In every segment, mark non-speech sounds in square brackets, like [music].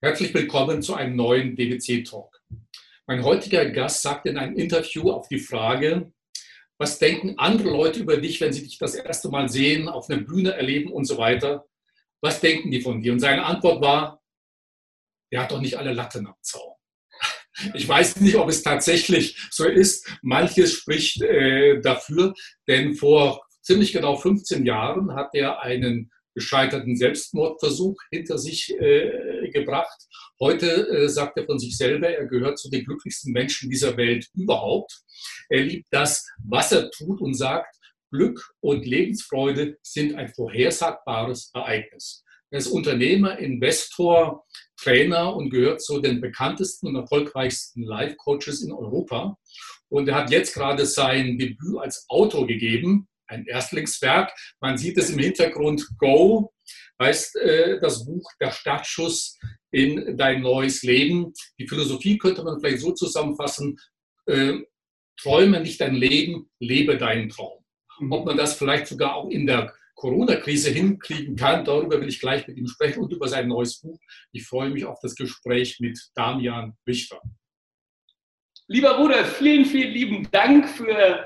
Herzlich willkommen zu einem neuen DWC Talk. Mein heutiger Gast sagt in einem Interview auf die Frage, was denken andere Leute über dich, wenn sie dich das erste Mal sehen, auf einer Bühne erleben und so weiter? Was denken die von dir? Und seine Antwort war, der hat doch nicht alle Latten am Zaun. [laughs] Ich weiß nicht, ob es tatsächlich so ist. Manches spricht äh, dafür, denn vor ziemlich genau 15 Jahren hat er einen gescheiterten Selbstmordversuch hinter sich äh, gebracht. Heute äh, sagt er von sich selber, er gehört zu den glücklichsten Menschen dieser Welt überhaupt. Er liebt das, was er tut und sagt, Glück und Lebensfreude sind ein vorhersagbares Ereignis. Er ist Unternehmer, Investor, Trainer und gehört zu den bekanntesten und erfolgreichsten Life-Coaches in Europa. Und er hat jetzt gerade sein Debüt als Autor gegeben ein Erstlingswerk. Man sieht es im Hintergrund Go, heißt äh, das Buch Der Startschuss in dein neues Leben. Die Philosophie könnte man vielleicht so zusammenfassen, äh, träume nicht dein Leben, lebe deinen Traum. Mhm. Ob man das vielleicht sogar auch in der Corona-Krise hinkriegen kann, darüber will ich gleich mit ihm sprechen und über sein neues Buch. Ich freue mich auf das Gespräch mit Damian Richter. Lieber Bruder, vielen, vielen lieben Dank für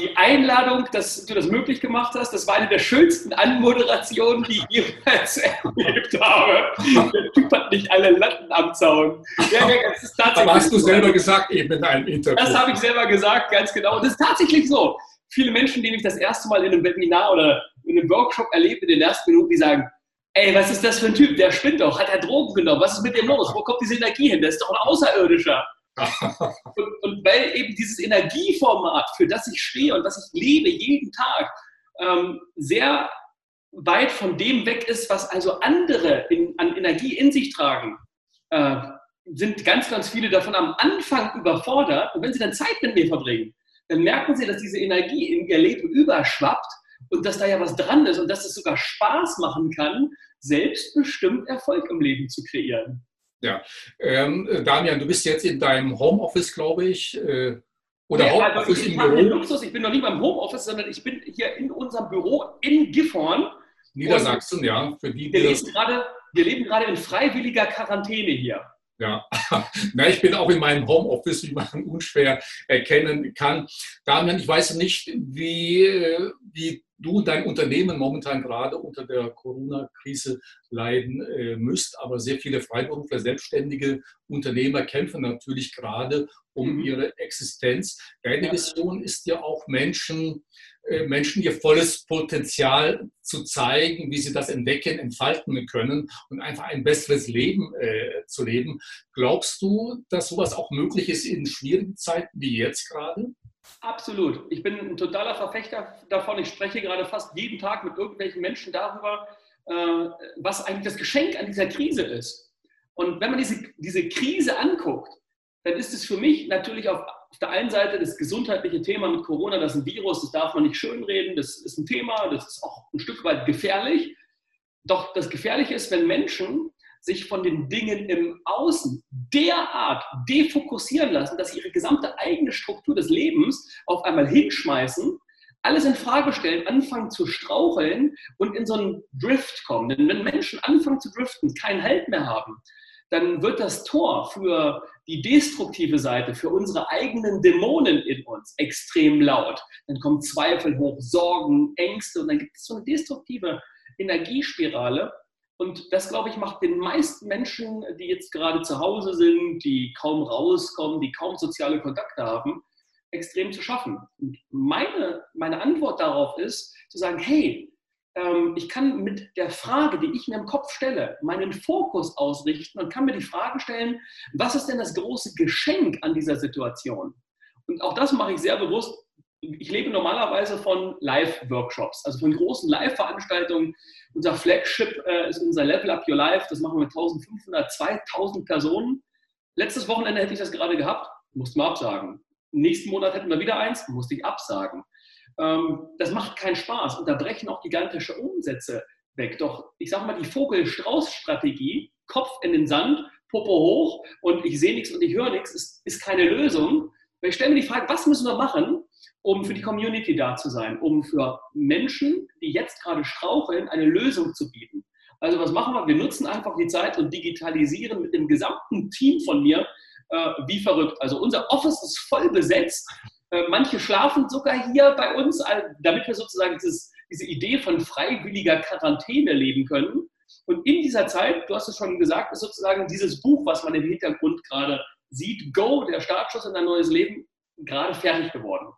die Einladung, dass du das möglich gemacht hast. Das war eine der schönsten Anmoderationen, die ich jemals [laughs] erlebt habe. Der Typ hat nicht alle Latten am Zaun. Ja, das ist tatsächlich Aber hast du selber gesagt eben in einem Interview. Das habe ich selber gesagt, ganz genau. Und das ist tatsächlich so. Viele Menschen, die mich das erste Mal in einem Webinar oder in einem Workshop erlebt in den ersten Minuten, die sagen, ey, was ist das für ein Typ? Der spinnt doch. Hat er Drogen genommen? Was ist mit dem los? Wo kommt diese Energie hin? Der ist doch ein Außerirdischer und, und, weil eben dieses Energieformat, für das ich stehe und das ich lebe jeden Tag, ähm, sehr weit von dem weg ist, was also andere in, an Energie in sich tragen, äh, sind ganz, ganz viele davon am Anfang überfordert. Und wenn sie dann Zeit mit mir verbringen, dann merken sie, dass diese Energie in ihr Leben überschwappt und dass da ja was dran ist und dass es sogar Spaß machen kann, selbstbestimmt Erfolg im Leben zu kreieren. Ja, ähm, Damian, du bist jetzt in deinem Homeoffice, glaube ich. Äh, oder ja, Homeoffice also ich, im Büro. Luxus. Ich bin noch nicht beim Homeoffice, sondern ich bin hier in unserem Büro in Gifhorn. Niedersachsen, ja. Für die, wir, leben gerade, wir leben gerade in freiwilliger Quarantäne hier. Ja, [laughs] Na, ich bin auch in meinem Homeoffice, wie man unschwer erkennen kann. Damian, ich weiß nicht, wie, äh, wie du und dein Unternehmen momentan gerade unter der Corona-Krise leiden äh, müsst. Aber sehr viele Freiberufler, selbstständige Unternehmer kämpfen natürlich gerade um mhm. ihre Existenz. Deine ja. Vision ist ja auch Menschen, äh, Menschen ihr volles Potenzial zu zeigen, wie sie das entdecken, entfalten können und einfach ein besseres Leben äh, zu leben. Glaubst du, dass sowas auch möglich ist in schwierigen Zeiten wie jetzt gerade? Absolut. Ich bin ein totaler Verfechter davon. Ich spreche gerade fast jeden Tag mit irgendwelchen Menschen darüber, äh, was eigentlich das Geschenk an dieser Krise ist. Und wenn man diese, diese Krise anguckt, dann ist es für mich natürlich auf, auf der einen Seite das gesundheitliche Thema mit Corona, das ist ein Virus, das darf man nicht schönreden, das ist ein Thema, das ist auch ein Stück weit gefährlich. Doch das Gefährliche ist, wenn Menschen sich von den Dingen im Außen derart defokussieren lassen, dass sie ihre gesamte eigene Struktur des Lebens auf einmal hinschmeißen, alles in Frage stellen, anfangen zu straucheln und in so einen Drift kommen. Denn wenn Menschen anfangen zu driften, keinen Halt mehr haben, dann wird das Tor für die destruktive Seite, für unsere eigenen Dämonen in uns extrem laut. Dann kommen Zweifel hoch, Sorgen, Ängste und dann gibt es so eine destruktive Energiespirale. Und das, glaube ich, macht den meisten Menschen, die jetzt gerade zu Hause sind, die kaum rauskommen, die kaum soziale Kontakte haben, extrem zu schaffen. Und meine, meine Antwort darauf ist, zu sagen, hey, ähm, ich kann mit der Frage, die ich mir im Kopf stelle, meinen Fokus ausrichten und kann mir die Frage stellen, was ist denn das große Geschenk an dieser Situation? Und auch das mache ich sehr bewusst ich lebe normalerweise von Live-Workshops, also von großen Live-Veranstaltungen. Unser Flagship äh, ist unser Level Up Your Life. Das machen wir mit 1500, 2000 Personen. Letztes Wochenende hätte ich das gerade gehabt, mussten wir absagen. Nächsten Monat hätten wir wieder eins, musste ich absagen. Ähm, das macht keinen Spaß und da brechen auch gigantische Umsätze weg. Doch ich sage mal, die Vogel-Strauß-Strategie, Kopf in den Sand, Popo hoch und ich sehe nichts und ich höre nichts, ist, ist keine Lösung. Weil ich stelle mir die Frage, was müssen wir machen, um für die Community da zu sein, um für Menschen, die jetzt gerade straucheln, eine Lösung zu bieten. Also was machen wir? Wir nutzen einfach die Zeit und digitalisieren mit dem gesamten Team von mir äh, wie verrückt. Also unser Office ist voll besetzt. Äh, manche schlafen sogar hier bei uns, damit wir sozusagen dieses, diese Idee von freiwilliger Quarantäne leben können. Und in dieser Zeit, du hast es schon gesagt, ist sozusagen dieses Buch, was man im Hintergrund gerade sieht, Go, der Startschuss in ein neues Leben, gerade fertig geworden.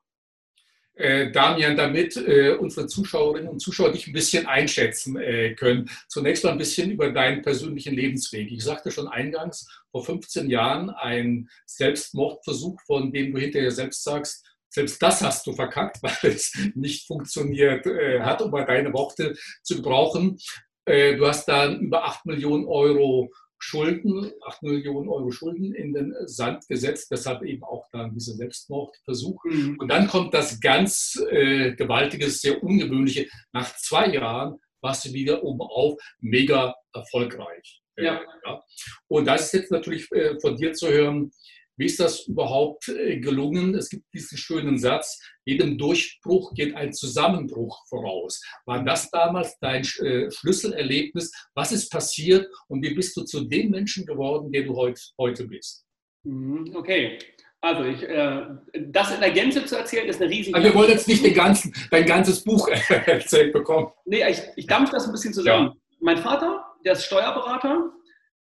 Äh, Damian, damit äh, unsere Zuschauerinnen und Zuschauer dich ein bisschen einschätzen äh, können. Zunächst mal ein bisschen über deinen persönlichen Lebensweg. Ich sagte schon eingangs, vor 15 Jahren ein Selbstmordversuch, von dem du hinterher selbst sagst, selbst das hast du verkackt, [laughs] weil es nicht funktioniert hat, um mal deine Worte zu gebrauchen. Du hast dann über 8 Millionen Euro Schulden, 8 Millionen Euro Schulden in den Sand gesetzt, deshalb eben auch dann diese Selbstmordversuche. Mhm. Und dann kommt das ganz äh, gewaltige, sehr ungewöhnliche, nach zwei Jahren warst du wieder oben auf, mega erfolgreich. Ja. ja. Und das ist jetzt natürlich äh, von dir zu hören, wie ist das überhaupt äh, gelungen? Es gibt diesen schönen Satz, jedem Durchbruch geht ein Zusammenbruch voraus. War das damals dein äh, Schlüsselerlebnis? Was ist passiert und wie bist du zu dem Menschen geworden, der du heut, heute bist? Mhm, okay, also ich, äh, das in der Gänze zu erzählen, ist eine riesige. Aber wir wollen jetzt nicht den ganzen, dein ganzes Buch [laughs] erzählt bekommen. Nee, ich, ich dampfe das ein bisschen zusammen. Ja. Mein Vater, der ist Steuerberater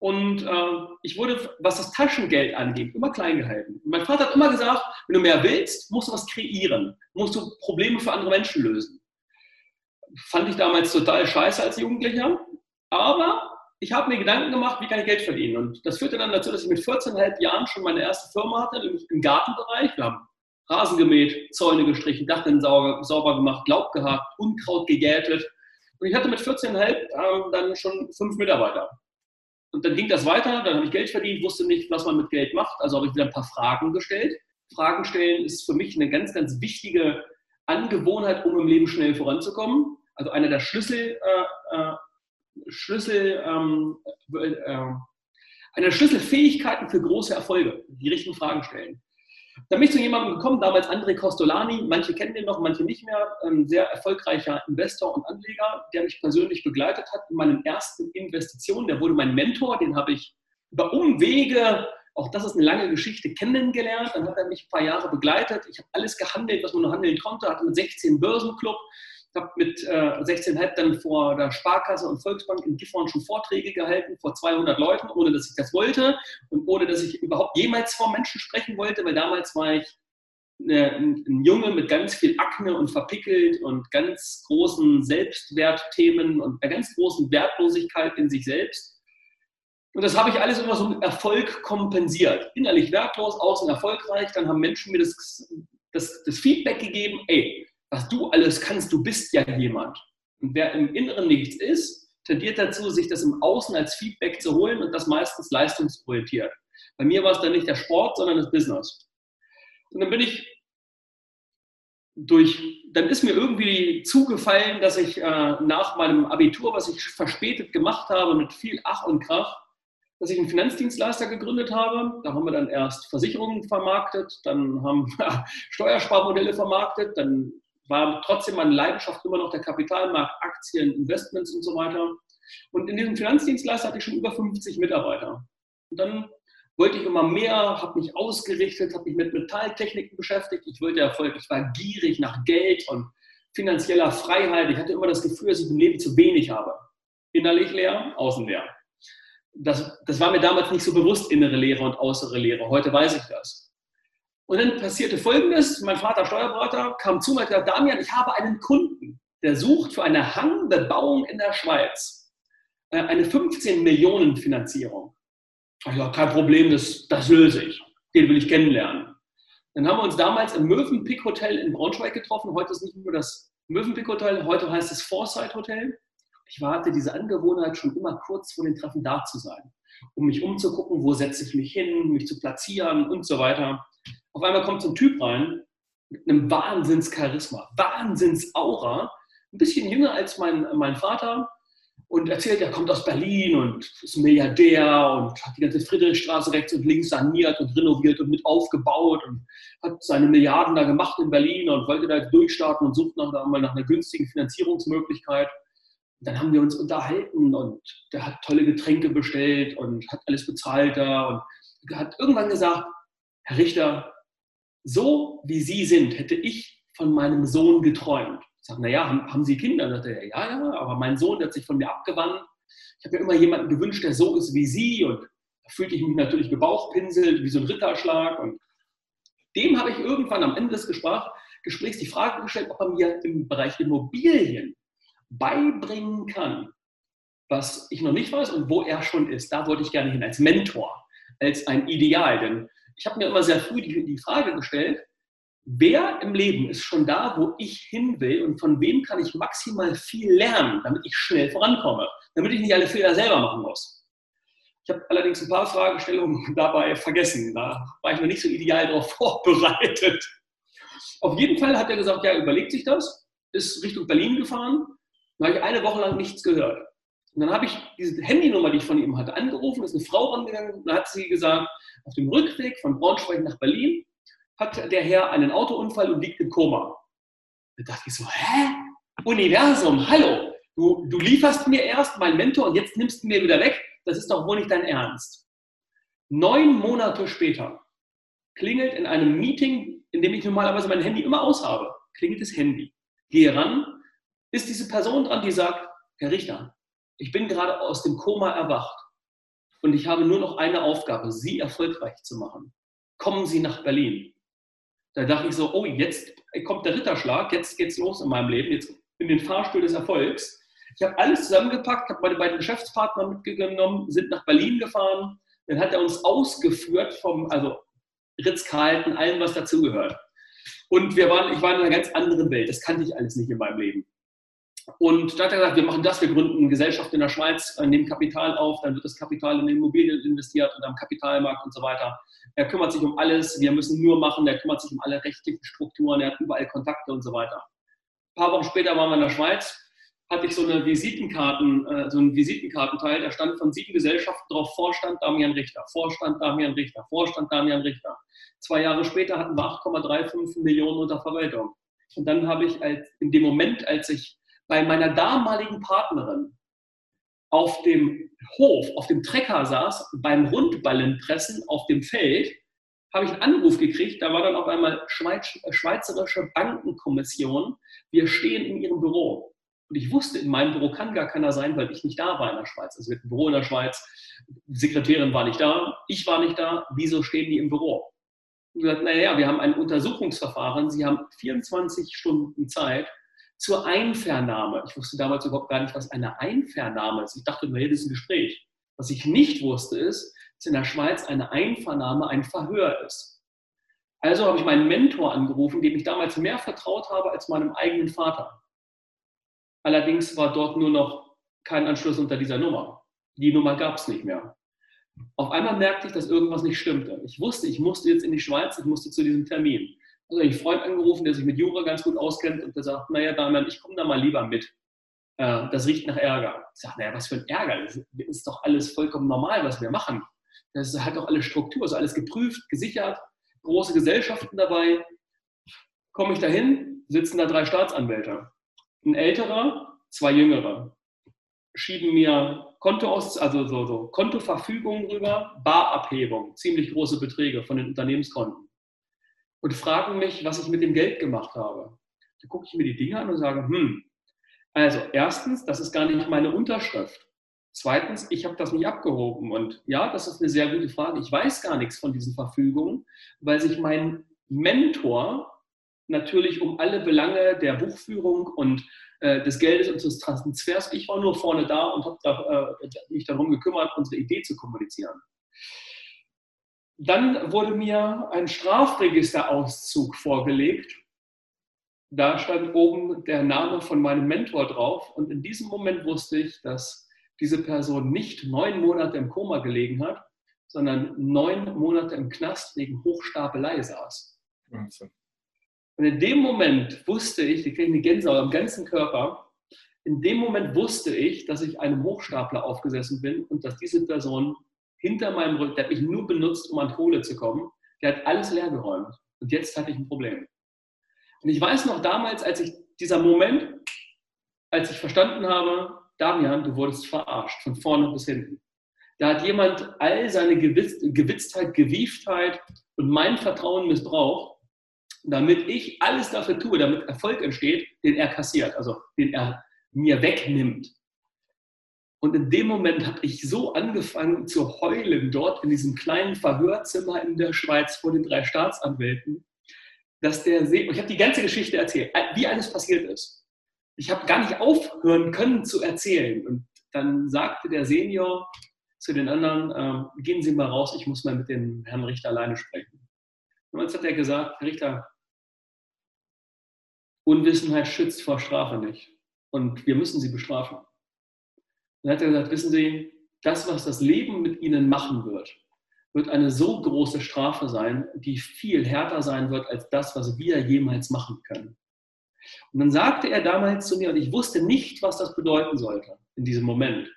und äh, ich wurde, was das Taschengeld angeht, immer klein gehalten. Und mein Vater hat immer gesagt, wenn du mehr willst, musst du was kreieren, musst du Probleme für andere Menschen lösen. Fand ich damals total scheiße als Jugendlicher. Aber ich habe mir Gedanken gemacht, wie kann ich Geld verdienen. Und das führte dann dazu, dass ich mit 14,5 Jahren schon meine erste Firma hatte, nämlich im Gartenbereich. Wir haben Rasen gemäht, Zäune gestrichen, Dachrinnen sauber, sauber gemacht, Laub gehakt, Unkraut gegätet. Und ich hatte mit 14,5 äh, dann schon fünf Mitarbeiter. Und dann ging das weiter, dann habe ich Geld verdient, wusste nicht, was man mit Geld macht, also habe ich wieder ein paar Fragen gestellt. Fragen stellen ist für mich eine ganz, ganz wichtige Angewohnheit, um im Leben schnell voranzukommen. Also einer der Schlüssel, äh, äh, Schlüssel, ähm, äh, äh eine der Schlüsselfähigkeiten für große Erfolge, die richtigen Fragen stellen. Da bin ich zu jemandem gekommen, damals André Costolani, manche kennen den noch, manche nicht mehr, ein sehr erfolgreicher Investor und Anleger, der mich persönlich begleitet hat in meinen ersten Investitionen. Der wurde mein Mentor, den habe ich über Umwege, auch das ist eine lange Geschichte, kennengelernt. Dann hat er mich ein paar Jahre begleitet. Ich habe alles gehandelt, was man nur handeln konnte, hatte mit 16 Börsenclub, ich habe mit äh, 16,5 dann vor der Sparkasse und Volksbank in Gifhorn schon Vorträge gehalten vor 200 Leuten, ohne dass ich das wollte und ohne dass ich überhaupt jemals vor Menschen sprechen wollte, weil damals war ich eine, ein Junge mit ganz viel Akne und verpickelt und ganz großen Selbstwertthemen und einer ganz großen Wertlosigkeit in sich selbst. Und das habe ich alles immer so mit Erfolg kompensiert. Innerlich wertlos, außen erfolgreich. Dann haben Menschen mir das, das, das Feedback gegeben, ey, was du alles kannst, du bist ja jemand. Und wer im Inneren nichts ist, tendiert dazu, sich das im Außen als Feedback zu holen und das meistens leistungsorientiert. Bei mir war es dann nicht der Sport, sondern das Business. Und dann bin ich durch, dann ist mir irgendwie zugefallen, dass ich äh, nach meinem Abitur, was ich verspätet gemacht habe, mit viel Ach und Krach, dass ich einen Finanzdienstleister gegründet habe. Da haben wir dann erst Versicherungen vermarktet, dann haben wir [laughs] Steuersparmodelle vermarktet, dann war trotzdem meine Leidenschaft immer noch der Kapitalmarkt, Aktien, Investments und so weiter. Und in diesem Finanzdienstleister hatte ich schon über 50 Mitarbeiter. Und dann wollte ich immer mehr, habe mich ausgerichtet, habe mich mit Metalltechniken beschäftigt. Ich wollte Erfolg, ich war gierig nach Geld und finanzieller Freiheit. Ich hatte immer das Gefühl, dass ich im Leben zu wenig habe. Innerlich leer, außen leer. Das, das war mir damals nicht so bewusst, innere Lehre und äußere Lehre. Heute weiß ich das. Und dann passierte Folgendes: Mein Vater, Steuerberater, kam zu mir und sagte: Damian, ich habe einen Kunden, der sucht für eine Hangbebauung in der Schweiz äh, eine 15 Millionen Finanzierung. Ich ja, kein Problem, das, das löse ich. Den will ich kennenlernen. Dann haben wir uns damals im Mövenpick Hotel in Braunschweig getroffen. Heute ist nicht nur das Mövenpick Hotel, heute heißt es Foresight Hotel. Ich hatte diese Angewohnheit, schon immer kurz vor den Treffen da zu sein, um mich umzugucken, wo setze ich mich hin, mich zu platzieren und so weiter. Auf einmal kommt so ein Typ rein mit einem Wahnsinns-Charisma, Wahnsinns-Aura, ein bisschen jünger als mein, mein Vater und erzählt, er kommt aus Berlin und ist Milliardär und hat die ganze Friedrichstraße rechts und links saniert und renoviert und mit aufgebaut und hat seine Milliarden da gemacht in Berlin und wollte da durchstarten und sucht nach, mal nach einer günstigen Finanzierungsmöglichkeit. dann haben wir uns unterhalten und der hat tolle Getränke bestellt und hat alles bezahlt da und hat irgendwann gesagt, Herr Richter, so wie Sie sind, hätte ich von meinem Sohn geträumt. Ich sage, naja, haben, haben Sie Kinder? Dann sagt er, ja, ja, aber mein Sohn hat sich von mir abgewandt. Ich habe mir immer jemanden gewünscht, der so ist wie Sie und da fühlte ich mich natürlich gebauchpinselt, wie so ein Ritterschlag und dem habe ich irgendwann am Ende des Gesprächs die Frage gestellt, ob er mir im Bereich Immobilien beibringen kann, was ich noch nicht weiß und wo er schon ist. Da wollte ich gerne hin, als Mentor, als ein Ideal. Denn ich habe mir immer sehr früh die, die Frage gestellt, wer im Leben ist schon da, wo ich hin will und von wem kann ich maximal viel lernen, damit ich schnell vorankomme, damit ich nicht alle Fehler selber machen muss. Ich habe allerdings ein paar Fragestellungen [laughs] dabei vergessen. Da war ich noch nicht so ideal darauf [laughs] vorbereitet. Auf jeden Fall hat er gesagt, ja, überlegt sich das, ist Richtung Berlin gefahren. Da habe ich eine Woche lang nichts gehört. Und dann habe ich diese Handynummer, die ich von ihm hatte, angerufen, ist eine Frau rangegangen und hat sie gesagt, auf dem Rückweg von Braunschweig nach Berlin hat der Herr einen Autounfall und liegt im Koma. Da dachte ich so, hä? Universum, hallo, du, du lieferst mir erst meinen Mentor und jetzt nimmst du mir wieder weg. Das ist doch wohl nicht dein Ernst. Neun Monate später klingelt in einem Meeting, in dem ich normalerweise mein Handy immer aushabe, klingelt das Handy. Gehe ran, ist diese Person dran, die sagt, Herr Richter, ich bin gerade aus dem Koma erwacht und ich habe nur noch eine Aufgabe, Sie erfolgreich zu machen. Kommen Sie nach Berlin. Da dachte ich so, oh, jetzt kommt der Ritterschlag, jetzt geht's los in meinem Leben, jetzt in den Fahrstuhl des Erfolgs. Ich habe alles zusammengepackt, habe meine beiden Geschäftspartner mitgenommen, sind nach Berlin gefahren. Dann hat er uns ausgeführt vom, also Ritz-Carlton, allem, was dazugehört. Und wir waren, ich war in einer ganz anderen Welt. Das kannte ich alles nicht in meinem Leben. Und dann hat er gesagt, wir machen das, wir gründen eine Gesellschaft in der Schweiz, äh, nehmen Kapital auf, dann wird das Kapital in Immobilien investiert und am Kapitalmarkt und so weiter. Er kümmert sich um alles, wir müssen nur machen, er kümmert sich um alle rechtlichen Strukturen, er hat überall Kontakte und so weiter. Ein paar Wochen später waren wir in der Schweiz, hatte ich so eine Visitenkarten, äh, so einen Visitenkartenteil, da stand von sieben Gesellschaften drauf Vorstand Damian Richter, Vorstand Damian Richter, Vorstand Damian Richter. Zwei Jahre später hatten wir 8,35 Millionen unter Verwaltung. Und dann habe ich als, in dem Moment, als ich bei meiner damaligen Partnerin auf dem Hof, auf dem Trecker saß, beim Rundballenpressen auf dem Feld, habe ich einen Anruf gekriegt, da war dann auf einmal Schweiz, Schweizerische Bankenkommission, wir stehen in ihrem Büro. Und ich wusste, in meinem Büro kann gar keiner sein, weil ich nicht da war in der Schweiz. Also wir hatten ein Büro in der Schweiz, die Sekretärin war nicht da, ich war nicht da, wieso stehen die im Büro? Und gesagt, naja, wir haben ein Untersuchungsverfahren, Sie haben 24 Stunden Zeit, zur Einvernahme. Ich wusste damals überhaupt gar nicht, was eine Einvernahme ist. Ich dachte, das ist ein Gespräch. Was ich nicht wusste, ist, dass in der Schweiz eine Einvernahme ein Verhör ist. Also habe ich meinen Mentor angerufen, dem ich damals mehr vertraut habe als meinem eigenen Vater. Allerdings war dort nur noch kein Anschluss unter dieser Nummer. Die Nummer gab es nicht mehr. Auf einmal merkte ich, dass irgendwas nicht stimmte. Ich wusste, ich musste jetzt in die Schweiz, ich musste zu diesem Termin also einen Freund angerufen, der sich mit Jura ganz gut auskennt und der sagt, naja, Damian, ich komme da mal lieber mit. Äh, das riecht nach Ärger. Ich sage, naja, was für ein Ärger? Das ist doch alles vollkommen normal, was wir machen. Das hat doch alles Struktur, ist alles geprüft, gesichert, große Gesellschaften dabei. Komme ich dahin, sitzen da drei Staatsanwälte. Ein älterer, zwei jüngere. Schieben mir Konto also so, so Kontoverfügungen rüber, Barabhebung, ziemlich große Beträge von den Unternehmenskonten und fragen mich, was ich mit dem Geld gemacht habe. Da gucke ich mir die Dinge an und sage, hm, also erstens, das ist gar nicht meine Unterschrift. Zweitens, ich habe das nicht abgehoben. Und ja, das ist eine sehr gute Frage. Ich weiß gar nichts von diesen Verfügungen, weil sich mein Mentor natürlich um alle Belange der Buchführung und äh, des Geldes und des Transfers, ich war nur vorne da und habe äh, mich darum gekümmert, unsere Idee zu kommunizieren. Dann wurde mir ein Strafregisterauszug vorgelegt. Da stand oben der Name von meinem Mentor drauf. Und in diesem Moment wusste ich, dass diese Person nicht neun Monate im Koma gelegen hat, sondern neun Monate im Knast wegen Hochstapelei saß. Wahnsinn. Und in dem Moment wusste ich, ich kriege eine Gänsehaut am ganzen Körper, in dem Moment wusste ich, dass ich einem Hochstapler aufgesessen bin und dass diese Person hinter meinem Rücken, der hat mich nur benutzt, um an Kohle zu kommen. Der hat alles leergeräumt. Und jetzt hatte ich ein Problem. Und ich weiß noch damals, als ich, dieser Moment, als ich verstanden habe, Damian, du wurdest verarscht, von vorne bis hinten. Da hat jemand all seine Gewitz, Gewitztheit, Gewieftheit und mein Vertrauen missbraucht, damit ich alles dafür tue, damit Erfolg entsteht, den er kassiert, also den er mir wegnimmt. Und in dem Moment habe ich so angefangen zu heulen dort in diesem kleinen Verhörzimmer in der Schweiz vor den drei Staatsanwälten, dass der See, ich habe die ganze Geschichte erzählt, wie alles passiert ist. Ich habe gar nicht aufhören können zu erzählen. Und dann sagte der Senior, zu den anderen, äh, gehen Sie mal raus, ich muss mal mit dem Herrn Richter alleine sprechen. Und jetzt hat er gesagt, Herr Richter, Unwissenheit schützt vor Strafe nicht. Und wir müssen Sie bestrafen. Dann hat er gesagt, wissen Sie, das, was das Leben mit Ihnen machen wird, wird eine so große Strafe sein, die viel härter sein wird als das, was wir jemals machen können. Und dann sagte er damals zu mir, und ich wusste nicht, was das bedeuten sollte in diesem Moment.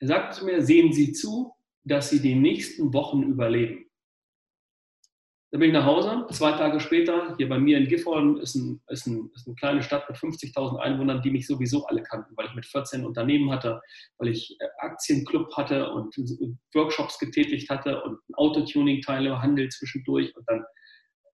Er sagte zu mir, sehen Sie zu, dass Sie die nächsten Wochen überleben. Dann bin ich nach Hause, zwei Tage später, hier bei mir in Gifhorn ist, ein, ist, ein, ist eine kleine Stadt mit 50.000 Einwohnern, die mich sowieso alle kannten, weil ich mit 14 Unternehmen hatte, weil ich äh, Aktienclub hatte und Workshops getätigt hatte und Autotuning-Teile, Handel zwischendurch und dann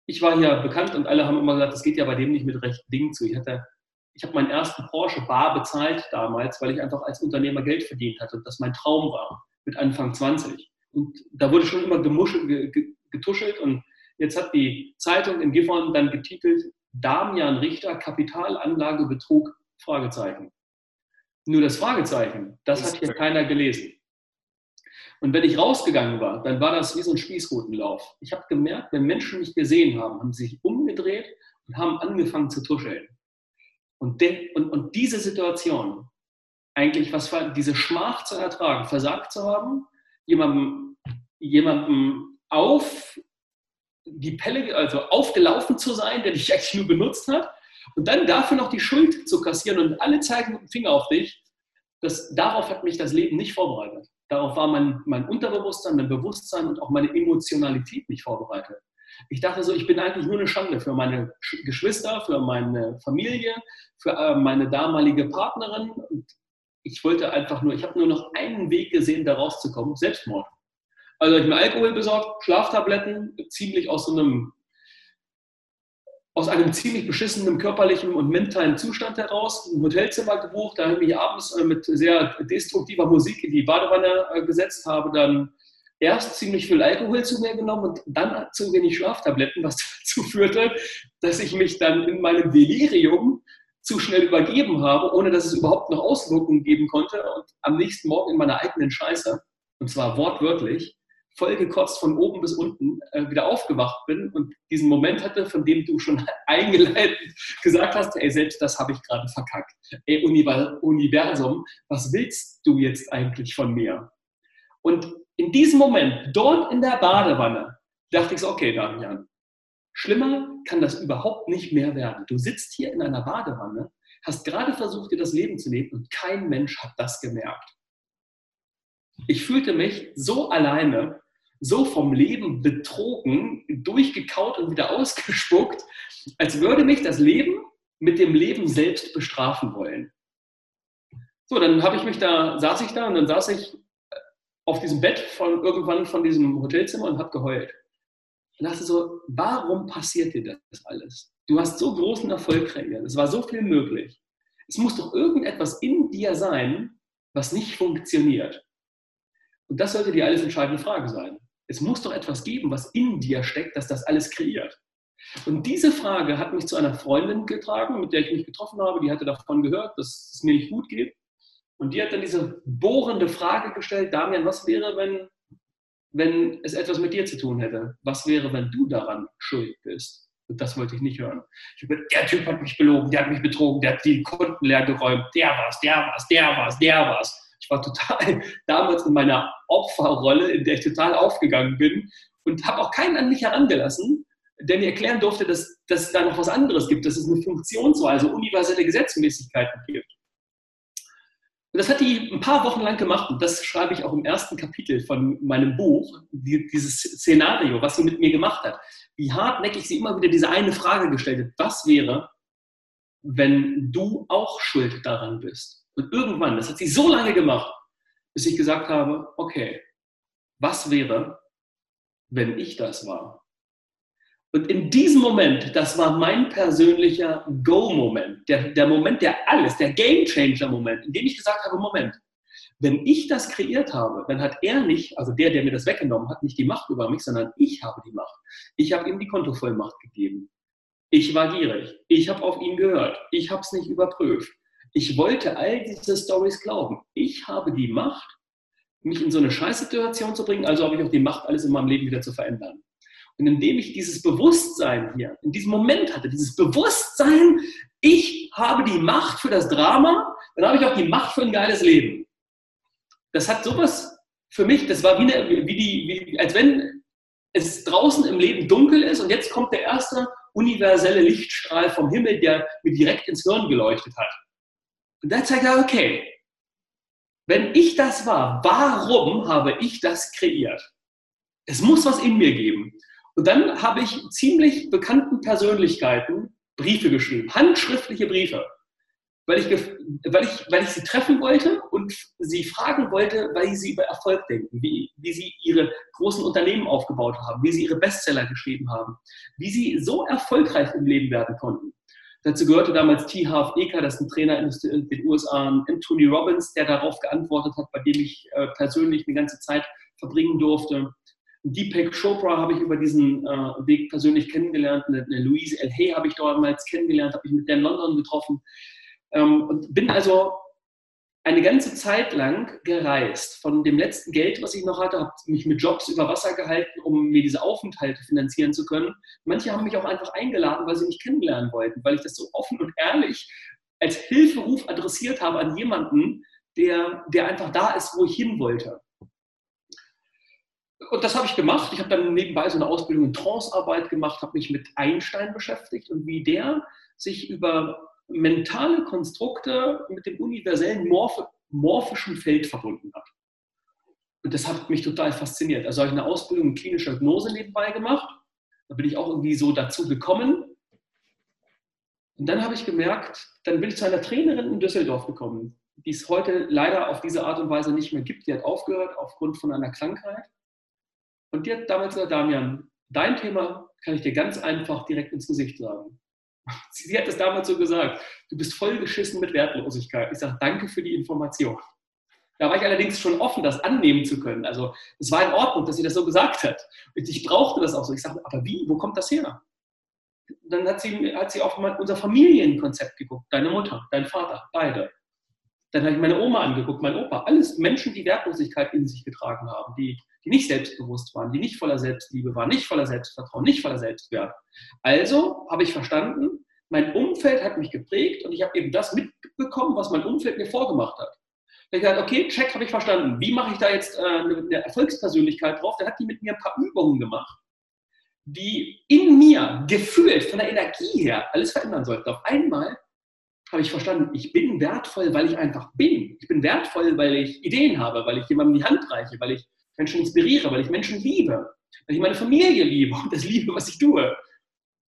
ich war hier bekannt und alle haben immer gesagt, das geht ja bei dem nicht mit rechten Dingen zu. Ich hatte ich habe meinen ersten Porsche bar bezahlt damals, weil ich einfach als Unternehmer Geld verdient hatte und das mein Traum war mit Anfang 20. Und da wurde schon immer gemuschelt, getuschelt und jetzt hat die Zeitung in Gifhorn dann getitelt Damian Richter Kapitalanlage Betrug Fragezeichen. Nur das Fragezeichen, das, das hat hier keiner gelesen. Und wenn ich rausgegangen war, dann war das wie so ein Spießrutenlauf. Ich habe gemerkt, wenn Menschen mich gesehen haben, haben sie sich umgedreht und haben angefangen zu tuscheln. Und, de, und, und diese Situation, eigentlich was war, diese Schmach zu ertragen, versagt zu haben, jemandem, jemandem auf die Pelle, also aufgelaufen zu sein, der dich [laughs] eigentlich nur benutzt hat, und dann dafür noch die Schuld zu kassieren und alle zeigen mit dem Finger auf dich, das, darauf hat mich das Leben nicht vorbereitet. Darauf war mein, mein Unterbewusstsein, mein Bewusstsein und auch meine Emotionalität nicht vorbereitet. Ich dachte so, ich bin eigentlich nur eine Schande für meine Geschwister, für meine Familie, für äh, meine damalige Partnerin. Und ich wollte einfach nur, ich habe nur noch einen Weg gesehen, da rauszukommen, Selbstmord. Also ich mir Alkohol besorgt, Schlaftabletten, ziemlich aus so einem aus einem ziemlich beschissenen körperlichen und mentalen Zustand heraus ein Hotelzimmer gebucht, da habe ich mich abends äh, mit sehr destruktiver Musik in die Badewanne äh, gesetzt, habe dann erst ziemlich viel Alkohol zu mir genommen und dann zu wenig Schlaftabletten, was [laughs] dazu führte, dass ich mich dann in meinem Delirium zu schnell übergeben habe, ohne dass es überhaupt noch Auswirkungen geben konnte und am nächsten Morgen in meiner eigenen Scheiße, und zwar wortwörtlich, vollgekotzt von oben bis unten äh, wieder aufgewacht bin und diesen Moment hatte, von dem du schon [laughs] eingeleitet gesagt hast, ey, selbst das habe ich gerade verkackt. Ey, Universum, was willst du jetzt eigentlich von mir? Und in diesem Moment, dort in der Badewanne, dachte ich so, okay, Damian, schlimmer kann das überhaupt nicht mehr werden. Du sitzt hier in einer Badewanne, hast gerade versucht, dir das Leben zu leben und kein Mensch hat das gemerkt. Ich fühlte mich so alleine, so vom Leben betrogen, durchgekaut und wieder [laughs] ausgespuckt, als würde mich das Leben mit dem Leben selbst bestrafen wollen. So, dann habe ich mich da, saß ich da und dann saß ich auf diesem Bett von irgendwann von diesem Hotelzimmer und habe geheult. Und dachte so, warum passiert dir das alles? Du hast so großen Erfolg kreiert, es war so viel möglich. Es muss doch irgendetwas in dir sein, was nicht funktioniert. Und das sollte die alles entscheidende Frage sein. Es muss doch etwas geben, was in dir steckt, dass das alles kreiert. Und diese Frage hat mich zu einer Freundin getragen, mit der ich mich getroffen habe. Die hatte davon gehört, dass es mir nicht gut geht. Und die hat dann diese bohrende Frage gestellt, Damian, was wäre, wenn, wenn es etwas mit dir zu tun hätte? Was wäre, wenn du daran schuld bist? Und das wollte ich nicht hören. Ich habe der Typ hat mich belogen, der hat mich betrogen, der hat die Kunden leer geräumt, der war's, der war's, der war's, der war's. Ich war total [laughs] damals in meiner Opferrolle, in der ich total aufgegangen bin und habe auch keinen an mich herangelassen, der mir erklären durfte, dass, dass es da noch was anderes gibt, dass es eine Funktionsweise, universelle Gesetzmäßigkeiten gibt. Und das hat die ein paar Wochen lang gemacht und das schreibe ich auch im ersten Kapitel von meinem Buch, die, dieses Szenario, was sie mit mir gemacht hat. Wie hartnäckig sie immer wieder diese eine Frage gestellt hat. Was wäre, wenn du auch schuld daran bist? Und irgendwann, das hat sie so lange gemacht, bis ich gesagt habe, okay, was wäre, wenn ich das war? Und in diesem Moment, das war mein persönlicher Go-Moment, der, der Moment, der alles, der Game-Changer-Moment, in dem ich gesagt habe, Moment, wenn ich das kreiert habe, dann hat er nicht, also der, der mir das weggenommen hat, nicht die Macht über mich, sondern ich habe die Macht. Ich habe ihm die Kontovollmacht gegeben. Ich war gierig. Ich habe auf ihn gehört. Ich habe es nicht überprüft. Ich wollte all diese Stories glauben. Ich habe die Macht, mich in so eine Scheißsituation zu bringen, also habe ich auch die Macht, alles in meinem Leben wieder zu verändern. Und indem ich dieses Bewusstsein hier, in diesem Moment hatte, dieses Bewusstsein, ich habe die Macht für das Drama, dann habe ich auch die Macht für ein geiles Leben. Das hat sowas für mich, das war wie, eine, wie die, wie, als wenn es draußen im Leben dunkel ist und jetzt kommt der erste universelle Lichtstrahl vom Himmel, der mir direkt ins Hirn geleuchtet hat. Und da zeigt er, okay, wenn ich das war, warum habe ich das kreiert? Es muss was in mir geben. Und dann habe ich ziemlich bekannten Persönlichkeiten Briefe geschrieben, handschriftliche Briefe, weil ich, weil ich, weil ich sie treffen wollte und sie fragen wollte, weil sie über Erfolg denken, wie, wie sie ihre großen Unternehmen aufgebaut haben, wie sie ihre Bestseller geschrieben haben, wie sie so erfolgreich im Leben werden konnten. Dazu gehörte damals T. Half Eker, das ist ein Trainer in den USA, und Tony Robbins, der darauf geantwortet hat, bei dem ich äh, persönlich eine ganze Zeit verbringen durfte. Deepak Chopra habe ich über diesen äh, Weg persönlich kennengelernt. Eine, eine Louise L. Hay habe ich damals kennengelernt, habe ich mit der in London getroffen. Ähm, und bin also eine ganze Zeit lang gereist. Von dem letzten Geld, was ich noch hatte, habe mich mit Jobs über Wasser gehalten, um mir diese Aufenthalte finanzieren zu können. Manche haben mich auch einfach eingeladen, weil sie mich kennenlernen wollten, weil ich das so offen und ehrlich als Hilferuf adressiert habe an jemanden, der, der einfach da ist, wo ich hin wollte und das habe ich gemacht. Ich habe dann nebenbei so eine Ausbildung in Trancearbeit gemacht, habe mich mit Einstein beschäftigt und wie der sich über mentale Konstrukte mit dem universellen morph morphischen Feld verbunden hat. Und das hat mich total fasziniert. Also habe ich eine Ausbildung in klinischer Hypnose nebenbei gemacht. Da bin ich auch irgendwie so dazu gekommen. Und dann habe ich gemerkt, dann bin ich zu einer Trainerin in Düsseldorf gekommen, die es heute leider auf diese Art und Weise nicht mehr gibt. Die hat aufgehört aufgrund von einer Krankheit. Und die hat damals gesagt, Damian, dein Thema kann ich dir ganz einfach direkt ins Gesicht sagen. [laughs] Sie hat es damals so gesagt, du bist voll geschissen mit Wertlosigkeit. Ich sage, danke für die Information. Da war ich allerdings schon offen, das annehmen zu können. Also es war in Ordnung, dass sie das so gesagt hat. Und ich brauchte das auch so. Ich sagte, aber wie? Wo kommt das her? Dann hat sie, hat sie auf unser Familienkonzept geguckt. Deine Mutter, dein Vater, beide. Dann habe ich meine Oma angeguckt, mein Opa. Alles Menschen, die Wertlosigkeit in sich getragen haben, die die nicht selbstbewusst waren, die nicht voller Selbstliebe waren, nicht voller Selbstvertrauen, nicht voller Selbstwert. Also habe ich verstanden, mein Umfeld hat mich geprägt und ich habe eben das mitbekommen, was mein Umfeld mir vorgemacht hat. Da ich gesagt, okay, check, habe ich verstanden. Wie mache ich da jetzt äh, eine Erfolgspersönlichkeit drauf? Da hat die mit mir ein paar Übungen gemacht, die in mir gefühlt von der Energie her alles verändern sollten. Auf einmal habe ich verstanden, ich bin wertvoll, weil ich einfach bin. Ich bin wertvoll, weil ich Ideen habe, weil ich jemandem die Hand reiche, weil ich Menschen inspiriere, weil ich Menschen liebe, weil ich meine Familie liebe und das liebe, was ich tue.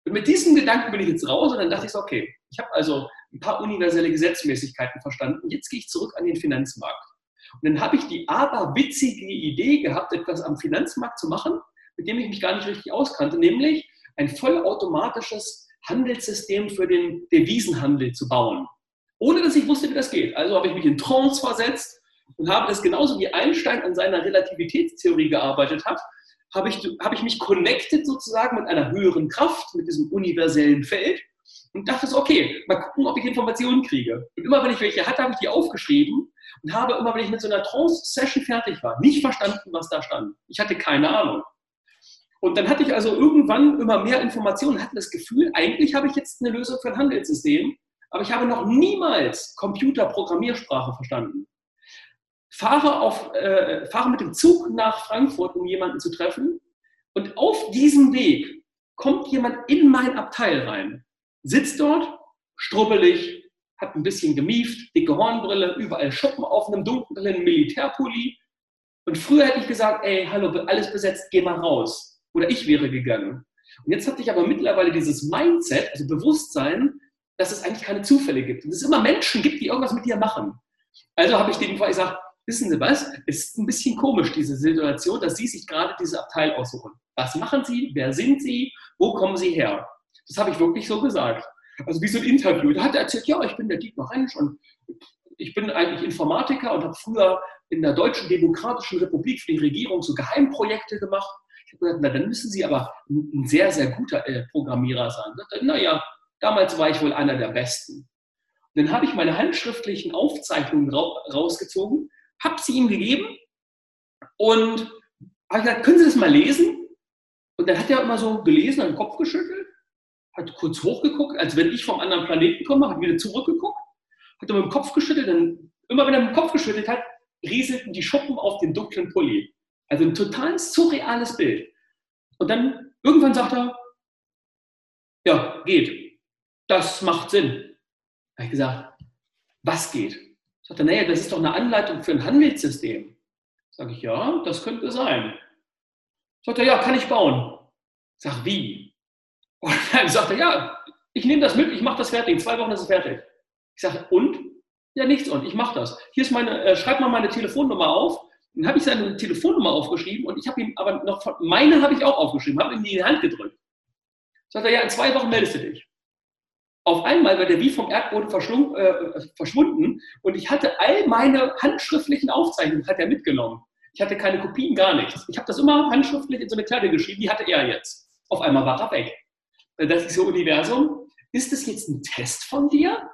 Und mit diesem Gedanken bin ich jetzt raus und dann dachte ich so, okay, ich habe also ein paar universelle Gesetzmäßigkeiten verstanden jetzt gehe ich zurück an den Finanzmarkt. Und dann habe ich die aberwitzige Idee gehabt, etwas am Finanzmarkt zu machen, mit dem ich mich gar nicht richtig auskannte, nämlich ein vollautomatisches Handelssystem für den Devisenhandel zu bauen. Ohne dass ich wusste, wie das geht. Also habe ich mich in Trance versetzt, und habe das genauso wie Einstein an seiner Relativitätstheorie gearbeitet hat, habe ich, habe ich mich connected sozusagen mit einer höheren Kraft, mit diesem universellen Feld und dachte so, okay, mal gucken, ob ich Informationen kriege. Und immer wenn ich welche hatte, habe ich die aufgeschrieben und habe immer, wenn ich mit so einer Trance-Session fertig war, nicht verstanden, was da stand. Ich hatte keine Ahnung. Und dann hatte ich also irgendwann immer mehr Informationen, hatte das Gefühl, eigentlich habe ich jetzt eine Lösung für ein Handelssystem, aber ich habe noch niemals Computerprogrammiersprache verstanden fahre, auf, äh, fahre mit dem Zug nach Frankfurt, um jemanden zu treffen. Und auf diesem Weg kommt jemand in mein Abteil rein, sitzt dort, strubbelig, hat ein bisschen gemieft, dicke Hornbrille, überall Schuppen auf einem dunklen Militärpulli. Und früher hätte ich gesagt, ey, hallo, alles besetzt, geh mal raus. Oder ich wäre gegangen. Und jetzt hatte ich aber mittlerweile dieses Mindset, also Bewusstsein, dass es eigentlich keine Zufälle gibt. Und es immer Menschen gibt, die irgendwas mit dir machen. Also habe ich dem gesagt, wissen Sie was, es ist ein bisschen komisch, diese Situation, dass Sie sich gerade diese Abteil aussuchen. Was machen Sie? Wer sind Sie? Wo kommen Sie her? Das habe ich wirklich so gesagt. Also wie so ein Interview. Da hat er erzählt, ja, ich bin der Dietmar Rentsch und ich bin eigentlich Informatiker und habe früher in der Deutschen Demokratischen Republik für die Regierung so Geheimprojekte gemacht. Na, dann müssen Sie aber ein sehr, sehr guter äh, Programmierer sein. Sagte, naja, damals war ich wohl einer der Besten. Und dann habe ich meine handschriftlichen Aufzeichnungen ra rausgezogen, habe sie ihm gegeben und habe gesagt, können Sie das mal lesen? Und dann hat er immer so gelesen, einen Kopf geschüttelt, hat kurz hochgeguckt, als wenn ich vom anderen Planeten komme, hat wieder zurückgeguckt, hat er mit dem Kopf geschüttelt, dann immer wenn er mit dem Kopf geschüttelt hat, rieselten die Schuppen auf den dunklen Pulli. Also ein total surreales Bild. Und dann irgendwann sagt er, ja, geht. Das macht Sinn. Da habe ich gesagt, was geht? Sagt er, naja, das ist doch eine Anleitung für ein Handelssystem. Sage ich, ja, das könnte sein. Sagt er, ja, kann ich bauen. Sag, wie? Und dann sagt er, ja, ich nehme das mit, ich mache das fertig. In zwei Wochen ist es fertig. Ich sage, und? Ja, nichts und ich mache das. Hier ist meine, äh, schreib mal meine Telefonnummer auf. Dann habe ich seine Telefonnummer aufgeschrieben und ich habe ihm aber noch, meine habe ich auch aufgeschrieben, habe ihm die in die Hand gedrückt. Sagt er, ja, in zwei Wochen meldest du dich. Auf einmal war der wie vom Erdboden äh, verschwunden und ich hatte all meine handschriftlichen Aufzeichnungen, hat er mitgenommen. Ich hatte keine Kopien, gar nichts. Ich habe das immer handschriftlich in so eine Kladde geschrieben, die hatte er jetzt. Auf einmal war er weg. Das ist so Universum. Ist das jetzt ein Test von dir?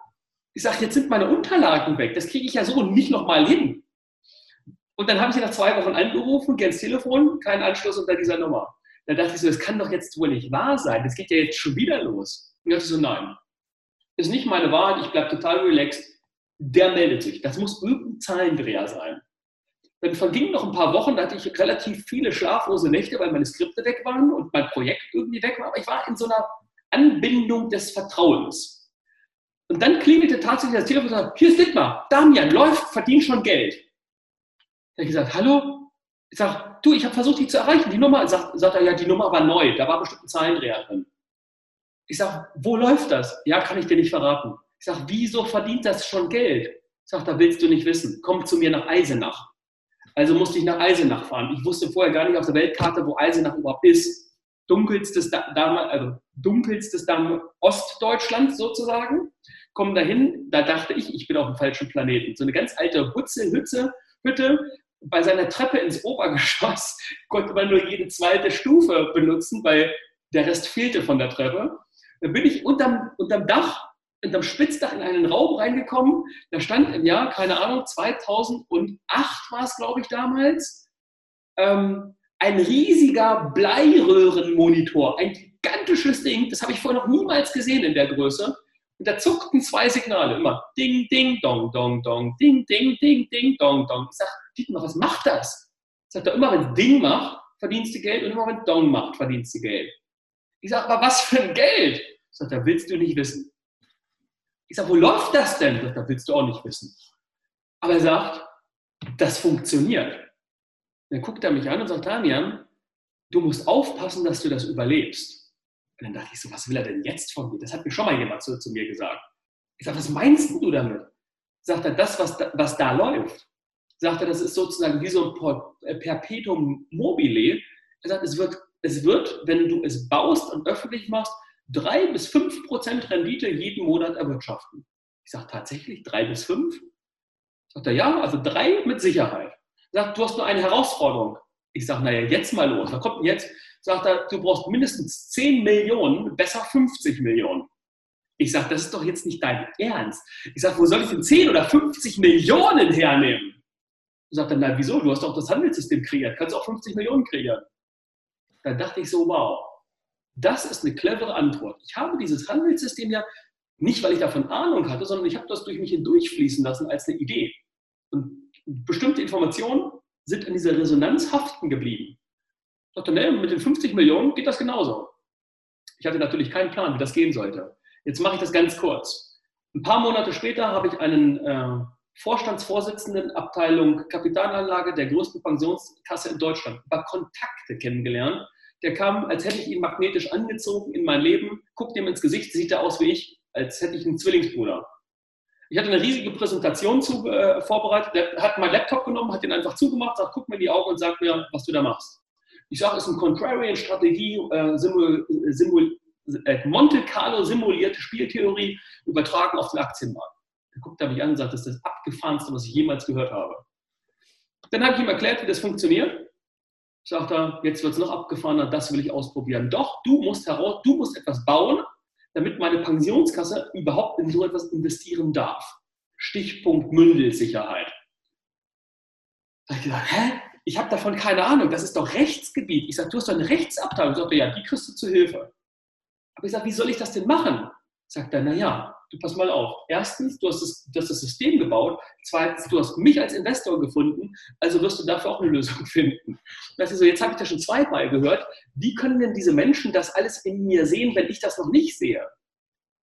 Ich sage, jetzt sind meine Unterlagen weg. Das kriege ich ja so nicht nochmal hin. Und dann habe ich sie nach zwei Wochen angerufen, geh ins Telefon, kein Anschluss unter dieser Nummer. Da dachte ich so, das kann doch jetzt wohl nicht wahr sein. Das geht ja jetzt schon wieder los. Und ich dachte so, nein, ist nicht meine Wahrheit, ich bleibe total relaxed. Der meldet sich. Das muss irgendein Zahlendreher sein. Dann vergingen noch ein paar Wochen, da hatte ich relativ viele schlaflose Nächte, weil meine Skripte weg waren und mein Projekt irgendwie weg war. Aber ich war in so einer Anbindung des Vertrauens. Und dann klingelte tatsächlich das Telefon und sagte, hier ist Dittmar, Damian, läuft, verdient schon Geld. Da habe ich gesagt, hallo? Ich sage, du, ich habe versucht, dich zu erreichen. Die Nummer, sagt, sagt er, ja, die Nummer war neu, da war bestimmt ein Zahlendreher drin. Ich sage, wo läuft das? Ja, kann ich dir nicht verraten. Ich sage, wieso verdient das schon Geld? Ich sage, da willst du nicht wissen. Komm zu mir nach Eisenach. Also musste ich nach Eisenach fahren. Ich wusste vorher gar nicht auf der Weltkarte, wo Eisenach überhaupt ist. Dunkelstes, also dunkelstes Ostdeutschland sozusagen. Komm dahin, da dachte ich, ich bin auf dem falschen Planeten. So eine ganz alte Hutze, Hütze, Hütte. Bei seiner Treppe ins Obergeschoss [laughs] konnte man nur jede zweite Stufe benutzen, weil der Rest fehlte von der Treppe. Dann bin ich unterm, unterm Dach, unterm Spitzdach in einen Raum reingekommen. Da stand im Jahr, keine Ahnung, 2008 war es, glaube ich, damals, ähm, ein riesiger Bleiröhrenmonitor, ein gigantisches Ding, das habe ich vorher noch niemals gesehen in der Größe. Und da zuckten zwei Signale immer. Ding, ding, dong, dong, dong, ding, ding, ding, ding, dong, dong. Ich sage, Dietmar, was macht das? Sagt er, immer wenn Ding macht, verdienst du Geld und immer wenn Dong macht, verdienst du Geld. Ich sage, aber was für ein Geld? Sagt er, willst du nicht wissen. Ich sage, wo läuft das denn? Sagt er, willst du auch nicht wissen. Aber er sagt, das funktioniert. Dann guckt er mich an und sagt, Damian, du musst aufpassen, dass du das überlebst. Und dann dachte ich so, was will er denn jetzt von mir? Das hat mir schon mal jemand zu, zu mir gesagt. Ich sage, was meinst du damit? Sagt er, das, was da, was da läuft. Sagt er, das ist sozusagen wie so ein Perpetuum mobile. Er sagt, es wird, es wird, wenn du es baust und öffentlich machst, drei bis fünf Prozent Rendite jeden Monat erwirtschaften. Ich sage tatsächlich drei bis fünf? Sagt er, ja, also drei mit Sicherheit. Sagt, du hast nur eine Herausforderung. Ich sage, naja, jetzt mal los. Was kommt jetzt? Sagt er, du brauchst mindestens 10 Millionen, besser 50 Millionen. Ich sage, das ist doch jetzt nicht dein Ernst. Ich sage, wo soll ich denn 10 oder 50 Millionen hernehmen? Sagt er, na wieso? Du hast doch das Handelssystem kreiert. Kannst auch 50 Millionen kreieren. Da dachte ich so, wow, das ist eine clevere Antwort. Ich habe dieses Handelssystem ja nicht, weil ich davon Ahnung hatte, sondern ich habe das durch mich hindurchfließen lassen als eine Idee. Und bestimmte Informationen sind in dieser Resonanz haften geblieben. Ich dachte, nee, mit den 50 Millionen geht das genauso. Ich hatte natürlich keinen Plan, wie das gehen sollte. Jetzt mache ich das ganz kurz. Ein paar Monate später habe ich einen äh, Vorstandsvorsitzenden Abteilung Kapitalanlage der größten Pensionskasse in Deutschland über Kontakte kennengelernt. Der kam, als hätte ich ihn magnetisch angezogen in mein Leben, guckt ihm ins Gesicht, sieht er aus wie ich, als hätte ich einen Zwillingsbruder. Ich hatte eine riesige Präsentation zu, äh, vorbereitet. Hat meinen Laptop genommen, hat den einfach zugemacht, sagt, guck mir in die Augen und sag mir, was du da machst. Ich sage, es ist eine Contrarian-Strategie, äh, Simul, äh, Monte Carlo simulierte Spieltheorie, übertragen auf den Aktienmarkt. Er guckt mich an und sagt, das ist das abgefahrenste, was ich jemals gehört habe. Dann habe ich ihm erklärt, wie das funktioniert. Sagt er, jetzt wird es noch abgefahrener, das will ich ausprobieren. Doch, du musst, heraus, du musst etwas bauen, damit meine Pensionskasse überhaupt in so etwas investieren darf. Stichpunkt Mündelsicherheit. Da habe ich gesagt, hä? Ich habe davon keine Ahnung, das ist doch Rechtsgebiet. Ich sage, du hast doch eine Rechtsabteilung. Ich sagte, ja, die kriegst du zu Hilfe. Aber ich sage, wie soll ich das denn machen? Sagt er, naja, du pass mal auf. Erstens, du hast, das, du hast das System gebaut. Zweitens, du hast mich als Investor gefunden, also wirst du dafür auch eine Lösung [laughs] finden. Das ist so, jetzt habe ich da schon zweimal gehört. Wie können denn diese Menschen das alles in mir sehen, wenn ich das noch nicht sehe?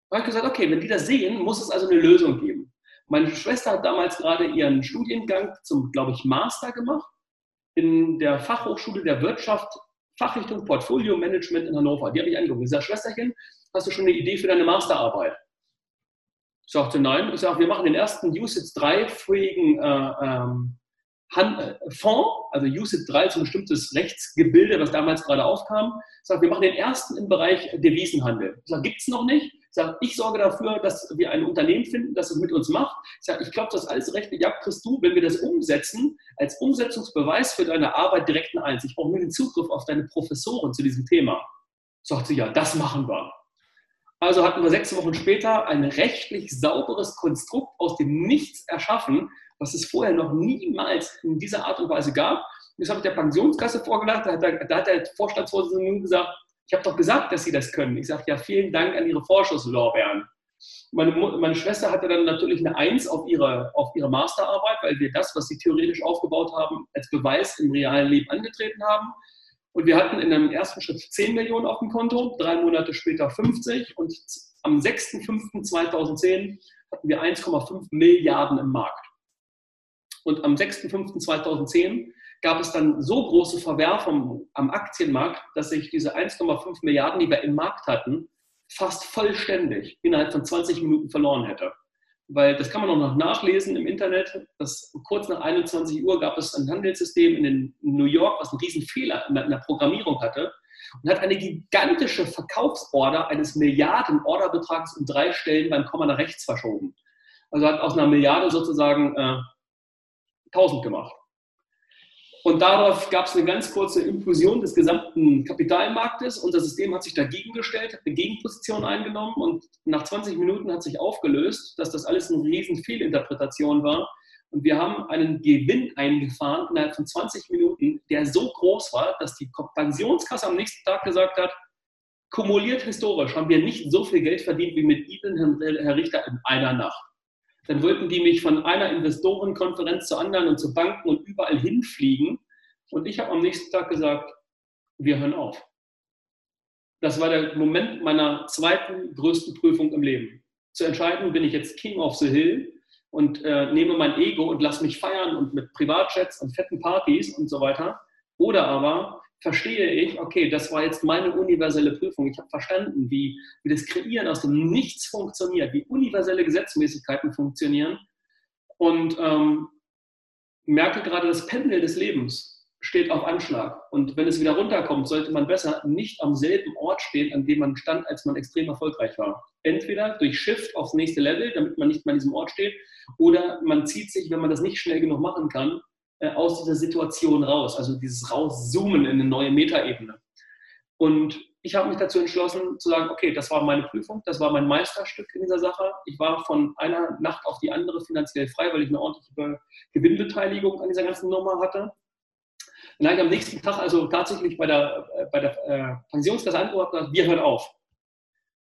Da habe ich gesagt, okay, wenn die das sehen, muss es also eine Lösung geben. Meine Schwester hat damals gerade ihren Studiengang zum, glaube ich, Master gemacht in der Fachhochschule der Wirtschaft, Fachrichtung Portfolio Management in Hannover. Die habe ich angeguckt. Ich sage, Schwesterchen, hast du schon eine Idee für deine Masterarbeit? Sagte, nein. Ich sage, wir machen den ersten USITS 3-fähigen äh, ähm, äh, Fonds, also USIT 3 ist ein bestimmtes Rechtsgebilde, was damals gerade aufkam. Ich sage, wir machen den ersten im Bereich Devisenhandel. Ich sage, gibt es noch nicht. Ich sage, ich sorge dafür, dass wir ein Unternehmen finden, das es mit uns macht. Ich sage, ich glaube, das alles rechtlich ab kriegst du, wenn wir das umsetzen, als Umsetzungsbeweis für deine Arbeit direkt ein Eins. Ich brauche nur den Zugriff auf deine Professoren zu diesem Thema. Sagt sie, ja, das machen wir. Also hatten wir sechs Wochen später ein rechtlich sauberes Konstrukt aus dem Nichts erschaffen, was es vorher noch niemals in dieser Art und Weise gab. Das habe ich der Pensionskasse vorgelegt. Da hat der, da hat der Vorstandsvorsitzende gesagt, ich habe doch gesagt, dass Sie das können. Ich sage, ja, vielen Dank an Ihre Vorschusslorbeeren. Meine, meine, Schwester hatte dann natürlich eine Eins auf ihre, auf ihre Masterarbeit, weil wir das, was sie theoretisch aufgebaut haben, als Beweis im realen Leben angetreten haben. Und wir hatten in einem ersten Schritt 10 Millionen auf dem Konto, drei Monate später 50 und am 6.5.2010 hatten wir 1,5 Milliarden im Markt. Und am 6.5.2010 gab es dann so große Verwerfungen am Aktienmarkt, dass sich diese 1,5 Milliarden, die wir im Markt hatten, fast vollständig innerhalb von 20 Minuten verloren hätte. Weil das kann man auch noch nachlesen im Internet, dass kurz nach 21 Uhr gab es ein Handelssystem in New York, was einen riesen Fehler in der Programmierung hatte und hat eine gigantische Verkaufsorder eines Milliarden-Orderbetrags um drei Stellen beim Komma nach rechts verschoben. Also hat aus einer Milliarde sozusagen äh, 1000 gemacht. Und darauf gab es eine ganz kurze Implosion des gesamten Kapitalmarktes und das System hat sich dagegen gestellt, hat eine Gegenposition eingenommen und nach 20 Minuten hat sich aufgelöst, dass das alles eine riesen Fehlinterpretation war. Und wir haben einen Gewinn eingefahren innerhalb von 20 Minuten, der so groß war, dass die Pensionskasse am nächsten Tag gesagt hat, kumuliert historisch haben wir nicht so viel Geld verdient wie mit Ihnen, Herr Richter, in einer Nacht. Dann wollten die mich von einer Investorenkonferenz zur anderen und zu Banken und überall hinfliegen. Und ich habe am nächsten Tag gesagt, wir hören auf. Das war der Moment meiner zweiten größten Prüfung im Leben. Zu entscheiden, bin ich jetzt King of the Hill und äh, nehme mein Ego und lasse mich feiern und mit Privatjets und fetten Partys und so weiter. Oder aber verstehe ich, okay, das war jetzt meine universelle Prüfung. Ich habe verstanden, wie, wie das Kreieren aus dem Nichts funktioniert, wie universelle Gesetzmäßigkeiten funktionieren und ähm, merke gerade, das Pendel des Lebens steht auf Anschlag. Und wenn es wieder runterkommt, sollte man besser nicht am selben Ort stehen, an dem man stand, als man extrem erfolgreich war. Entweder durch Shift aufs nächste Level, damit man nicht mehr an diesem Ort steht, oder man zieht sich, wenn man das nicht schnell genug machen kann, aus dieser Situation raus, also dieses Rauszoomen in eine neue Metaebene. Und ich habe mich dazu entschlossen zu sagen, okay, das war meine Prüfung, das war mein Meisterstück in dieser Sache. Ich war von einer Nacht auf die andere finanziell frei, weil ich eine ordentliche Gewinnbeteiligung an dieser ganzen Nummer hatte. Und dann habe ich am nächsten Tag also tatsächlich bei der, äh, bei der äh, Pensionskasse angeordnet, wir hören auf.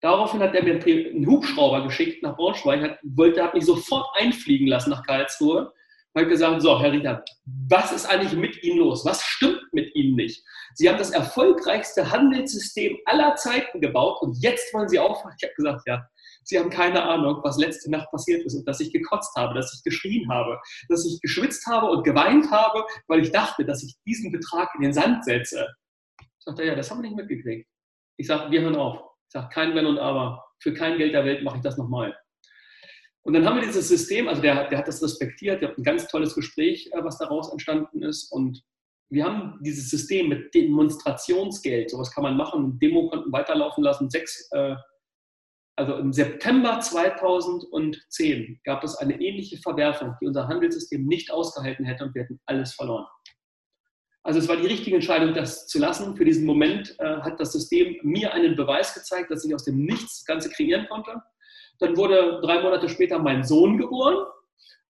Daraufhin hat er mir einen Hubschrauber geschickt nach Braunschweig, hat, wollte, hat mich sofort einfliegen lassen nach Karlsruhe hat gesagt, so, Herr Ritter, was ist eigentlich mit Ihnen los? Was stimmt mit Ihnen nicht? Sie haben das erfolgreichste Handelssystem aller Zeiten gebaut und jetzt wollen Sie aufhören. Ich habe gesagt, ja, Sie haben keine Ahnung, was letzte Nacht passiert ist und dass ich gekotzt habe, dass ich geschrien habe, dass ich geschwitzt habe und geweint habe, weil ich dachte, dass ich diesen Betrag in den Sand setze. Ich sagte, ja, das haben wir nicht mitgekriegt. Ich sage, wir hören auf. Ich sage, kein Wenn und Aber. Für kein Geld der Welt mache ich das nochmal. Und dann haben wir dieses System, also der, der hat das respektiert, der hat ein ganz tolles Gespräch, äh, was daraus entstanden ist. Und wir haben dieses System mit Demonstrationsgeld, sowas kann man machen, Demo konnten weiterlaufen lassen. Sechs, äh, also im September 2010 gab es eine ähnliche Verwerfung, die unser Handelssystem nicht ausgehalten hätte und wir hätten alles verloren. Also es war die richtige Entscheidung, das zu lassen. Für diesen Moment äh, hat das System mir einen Beweis gezeigt, dass ich aus dem Nichts das Ganze kreieren konnte. Dann wurde drei Monate später mein Sohn geboren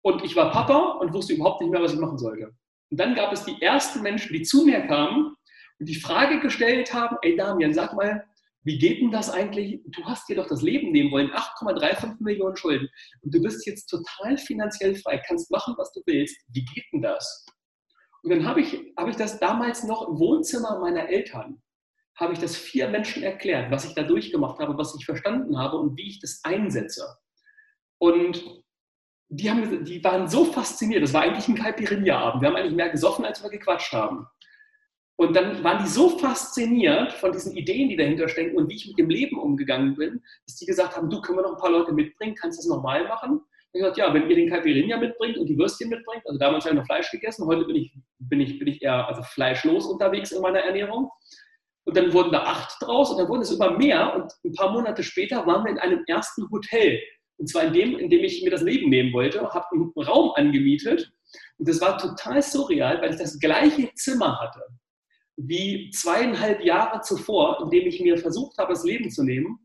und ich war Papa und wusste überhaupt nicht mehr, was ich machen sollte. Und dann gab es die ersten Menschen, die zu mir kamen und die Frage gestellt haben, ey Damian, sag mal, wie geht denn das eigentlich? Du hast dir doch das Leben nehmen wollen, 8,35 Millionen Schulden und du bist jetzt total finanziell frei, kannst machen, was du willst. Wie geht denn das? Und dann habe ich, hab ich das damals noch im Wohnzimmer meiner Eltern habe ich das vier Menschen erklärt, was ich da durchgemacht habe, was ich verstanden habe und wie ich das einsetze. Und die, haben, die waren so fasziniert. Das war eigentlich ein Caipirinha-Abend. Wir haben eigentlich mehr gesoffen, als wir gequatscht haben. Und dann waren die so fasziniert von diesen Ideen, die dahinter stecken und wie ich mit dem Leben umgegangen bin, dass die gesagt haben, du, können wir noch ein paar Leute mitbringen, kannst du das nochmal machen? Ich gesagt, ja, wenn ihr den Caipirinha mitbringt und die Würstchen mitbringt, also damals habe ich noch Fleisch gegessen, heute bin ich, bin ich, bin ich eher also fleischlos unterwegs in meiner Ernährung. Und dann wurden da acht draus und dann wurden es immer mehr. Und ein paar Monate später waren wir in einem ersten Hotel. Und zwar in dem, in dem ich mir das Leben nehmen wollte, habe einen Raum angemietet. Und das war total surreal, weil ich das gleiche Zimmer hatte wie zweieinhalb Jahre zuvor, in dem ich mir versucht habe, das Leben zu nehmen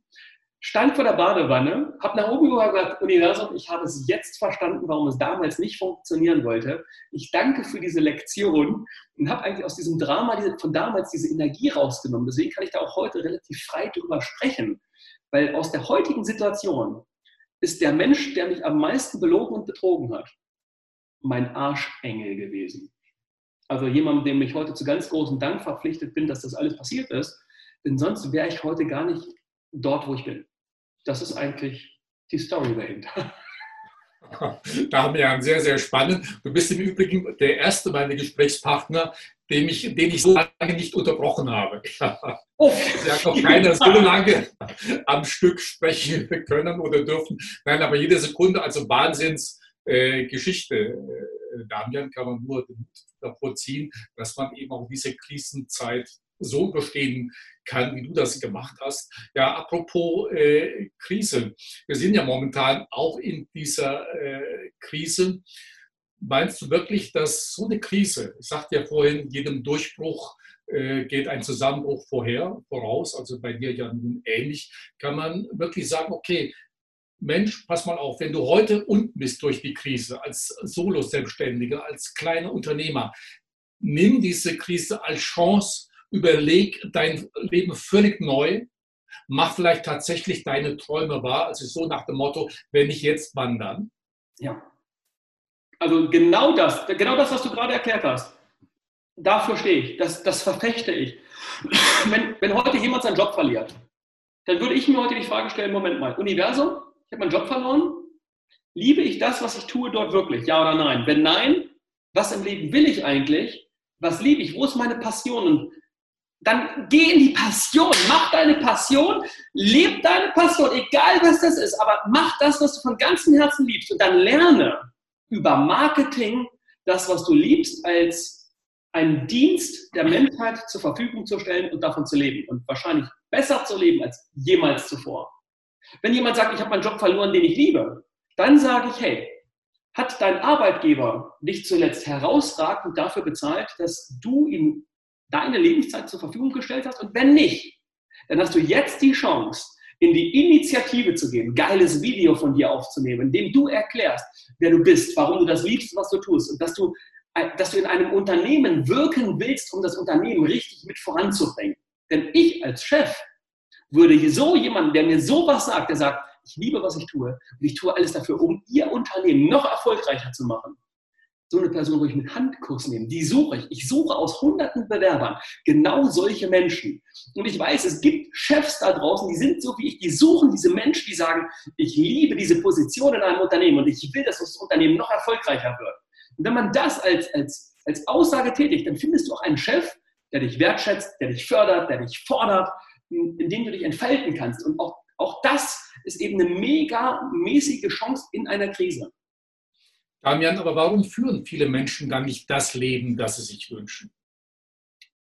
stand vor der Badewanne, habe nach oben gesagt, Universum, ich habe es jetzt verstanden, warum es damals nicht funktionieren wollte. Ich danke für diese Lektion und habe eigentlich aus diesem Drama von damals diese Energie rausgenommen. Deswegen kann ich da auch heute relativ frei drüber sprechen, weil aus der heutigen Situation ist der Mensch, der mich am meisten belogen und betrogen hat, mein Arschengel gewesen. Also jemand, dem ich heute zu ganz großem Dank verpflichtet bin, dass das alles passiert ist. Denn sonst wäre ich heute gar nicht dort, wo ich bin. Das ist eigentlich die Story dahinter. [laughs] Da haben wir einen sehr, sehr spannend. Du bist im Übrigen der erste meiner Gesprächspartner, den ich, den ich so lange nicht unterbrochen habe. Oh. Sie hat noch keiner so lange am Stück sprechen können oder dürfen. Nein, aber jede Sekunde, also Wahnsinnsgeschichte, äh, äh, Damian, kann man nur davor ziehen, dass man eben auch diese Krisenzeit so überstehen kann, wie du das gemacht hast. Ja, apropos äh, Krise. Wir sind ja momentan auch in dieser äh, Krise. Meinst du wirklich, dass so eine Krise, ich sagte ja vorhin, jedem Durchbruch äh, geht ein Zusammenbruch vorher, voraus, also bei dir ja nun ähnlich, kann man wirklich sagen, okay, Mensch, pass mal auf, wenn du heute unten bist durch die Krise, als Solo-Selbstständiger, als kleiner Unternehmer, nimm diese Krise als Chance, überleg dein Leben völlig neu, mach vielleicht tatsächlich deine Träume wahr, also so nach dem Motto, wenn nicht jetzt, wann dann? Ja. Also genau das, genau das, was du gerade erklärt hast. Dafür stehe ich, das, das verfechte ich. [clears throat] Wenn, wenn heute jemand seinen Job verliert, dann würde ich mir heute die Frage stellen, Moment mal, Universum, ich habe meinen Job verloren, liebe ich das, was ich tue dort wirklich, ja oder nein? Wenn nein, was im Leben will ich eigentlich? Was liebe ich? Wo ist meine Passion? Und dann geh in die Passion, mach deine Passion, leb deine Passion, egal was das ist, aber mach das, was du von ganzem Herzen liebst. Und dann lerne über Marketing das, was du liebst, als einen Dienst der Menschheit zur Verfügung zu stellen und davon zu leben. Und wahrscheinlich besser zu leben als jemals zuvor. Wenn jemand sagt, ich habe meinen Job verloren, den ich liebe, dann sage ich, hey, hat dein Arbeitgeber dich zuletzt herausragend dafür bezahlt, dass du ihm deine Lebenszeit zur Verfügung gestellt hast? Und wenn nicht, dann hast du jetzt die Chance, in die Initiative zu gehen, geiles Video von dir aufzunehmen, in dem du erklärst, wer du bist, warum du das liebst, was du tust und dass du, äh, dass du in einem Unternehmen wirken willst, um das Unternehmen richtig mit voranzubringen. Denn ich als Chef würde so jemanden, der mir sowas sagt, der sagt, ich liebe, was ich tue und ich tue alles dafür, um ihr Unternehmen noch erfolgreicher zu machen, so eine Person, ich mit Handkurs nehme, die suche ich. Ich suche aus hunderten Bewerbern genau solche Menschen. Und ich weiß, es gibt Chefs da draußen, die sind so wie ich, die suchen diese Menschen, die sagen, ich liebe diese Position in einem Unternehmen und ich will, dass das Unternehmen noch erfolgreicher wird. Und wenn man das als, als, als Aussage tätigt, dann findest du auch einen Chef, der dich wertschätzt, der dich fördert, der dich fordert, in dem du dich entfalten kannst und auch Auch das ist eben eine mega mäßige Chance in einer Krise. Damian, aber warum führen viele Menschen dann nicht das Leben, das sie sich wünschen?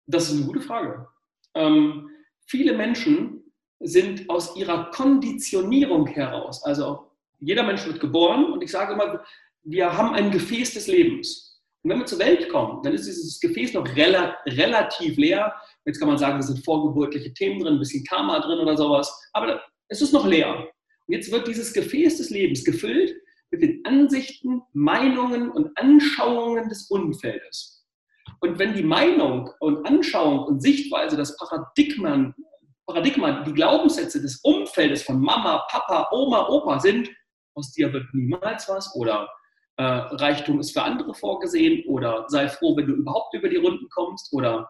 Das ist eine gute Frage. Ähm, viele Menschen sind aus ihrer Konditionierung heraus, also jeder Mensch wird geboren und ich sage immer, wir haben ein Gefäß des Lebens. Und wenn wir zur Welt kommen, dann ist dieses Gefäß noch rela relativ leer. Jetzt kann man sagen, da sind vorgeburtliche Themen drin, ein bisschen Karma drin oder sowas, aber es ist noch leer. Und jetzt wird dieses Gefäß des Lebens gefüllt mit den Ansichten, Meinungen und Anschauungen des Umfeldes. Und wenn die Meinung und Anschauung und Sichtweise, das Paradigma, Paradigma, die Glaubenssätze des Umfeldes von Mama, Papa, Oma, Opa sind, aus dir wird niemals was oder äh, Reichtum ist für andere vorgesehen oder sei froh, wenn du überhaupt über die Runden kommst oder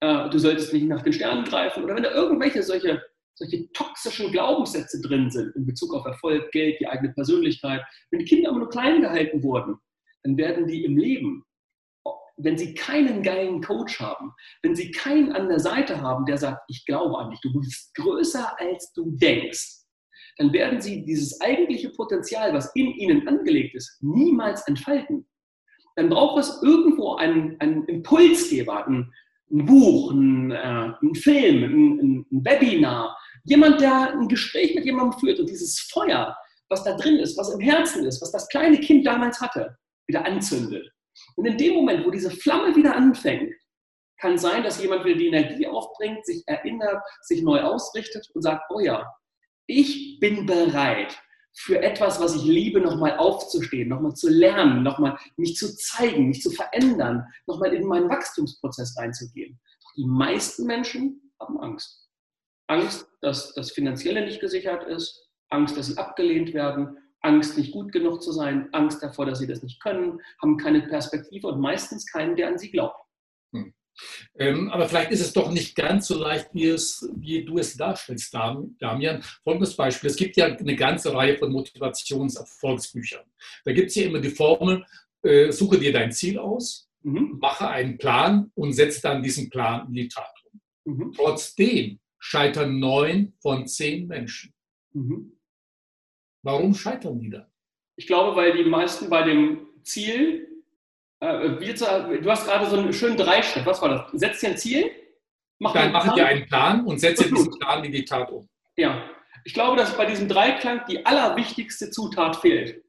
äh, du solltest nicht nach den Sternen greifen oder wenn da irgendwelche solche, solche toxischen Glaubenssätze drin sind in Bezug auf Erfolg, Geld, die eigene Persönlichkeit. Wenn die Kinder immer nur klein gehalten wurden, dann werden die im Leben, wenn sie keinen geilen Coach haben, wenn sie keinen an der Seite haben, der sagt, ich glaube an dich, du bist größer als du denkst, dann werden sie dieses eigentliche Potenzial, was in ihnen angelegt ist, niemals entfalten. Dann braucht es irgendwo einen, einen Impulsgeber, ein, ein Buch, ein, äh, ein Film, ein, ein Webinar, jemand, der ein Gespräch mit jemandem führt und dieses Feuer, was da drin ist, was im Herzen ist, was das kleine Kind damals hatte, wieder anzündet. Und in dem Moment, wo diese Flamme wieder anfängt, kann sein, dass jemand wieder die Energie aufbringt, sich erinnert, sich neu ausrichtet und sagt, oh ja, ich bin bereit, für etwas, was ich liebe, nochmal aufzustehen, nochmal zu lernen, nochmal mich zu zeigen, mich zu verändern, nochmal in meinen Wachstumsprozess reinzugehen. Doch die meisten Menschen haben Angst. Angst, dass das Finanzielle nicht gesichert ist, Angst, dass sie abgelehnt werden, Angst, nicht gut genug zu sein, Angst davor, dass sie das nicht können, haben keine Perspektive und meistens keinen, der an sie glaubt. Hm. Ähm, aber vielleicht ist es doch nicht ganz so leicht, wie, es, wie du es darstellst, Damian. Folgendes Beispiel. Es gibt ja eine ganze Reihe von Motivationserfolgsbüchern. Da gibt es ja immer die Formel, äh, suche dir dein Ziel aus, mhm. mache einen Plan und setze dann diesen Plan in die Tat um. Mhm. Trotzdem scheitern neun von zehn Menschen. Mhm. Warum scheitern die da? Ich glaube, weil die meisten bei dem Ziel du hast gerade so einen schönen Dreischritt. Was war das? Setz dir ein Ziel. Mach Dann mache dir einen Plan und setze [laughs] diesen Plan in die Tat um. Ja. Ich glaube, dass bei diesem Dreiklang die allerwichtigste Zutat fehlt.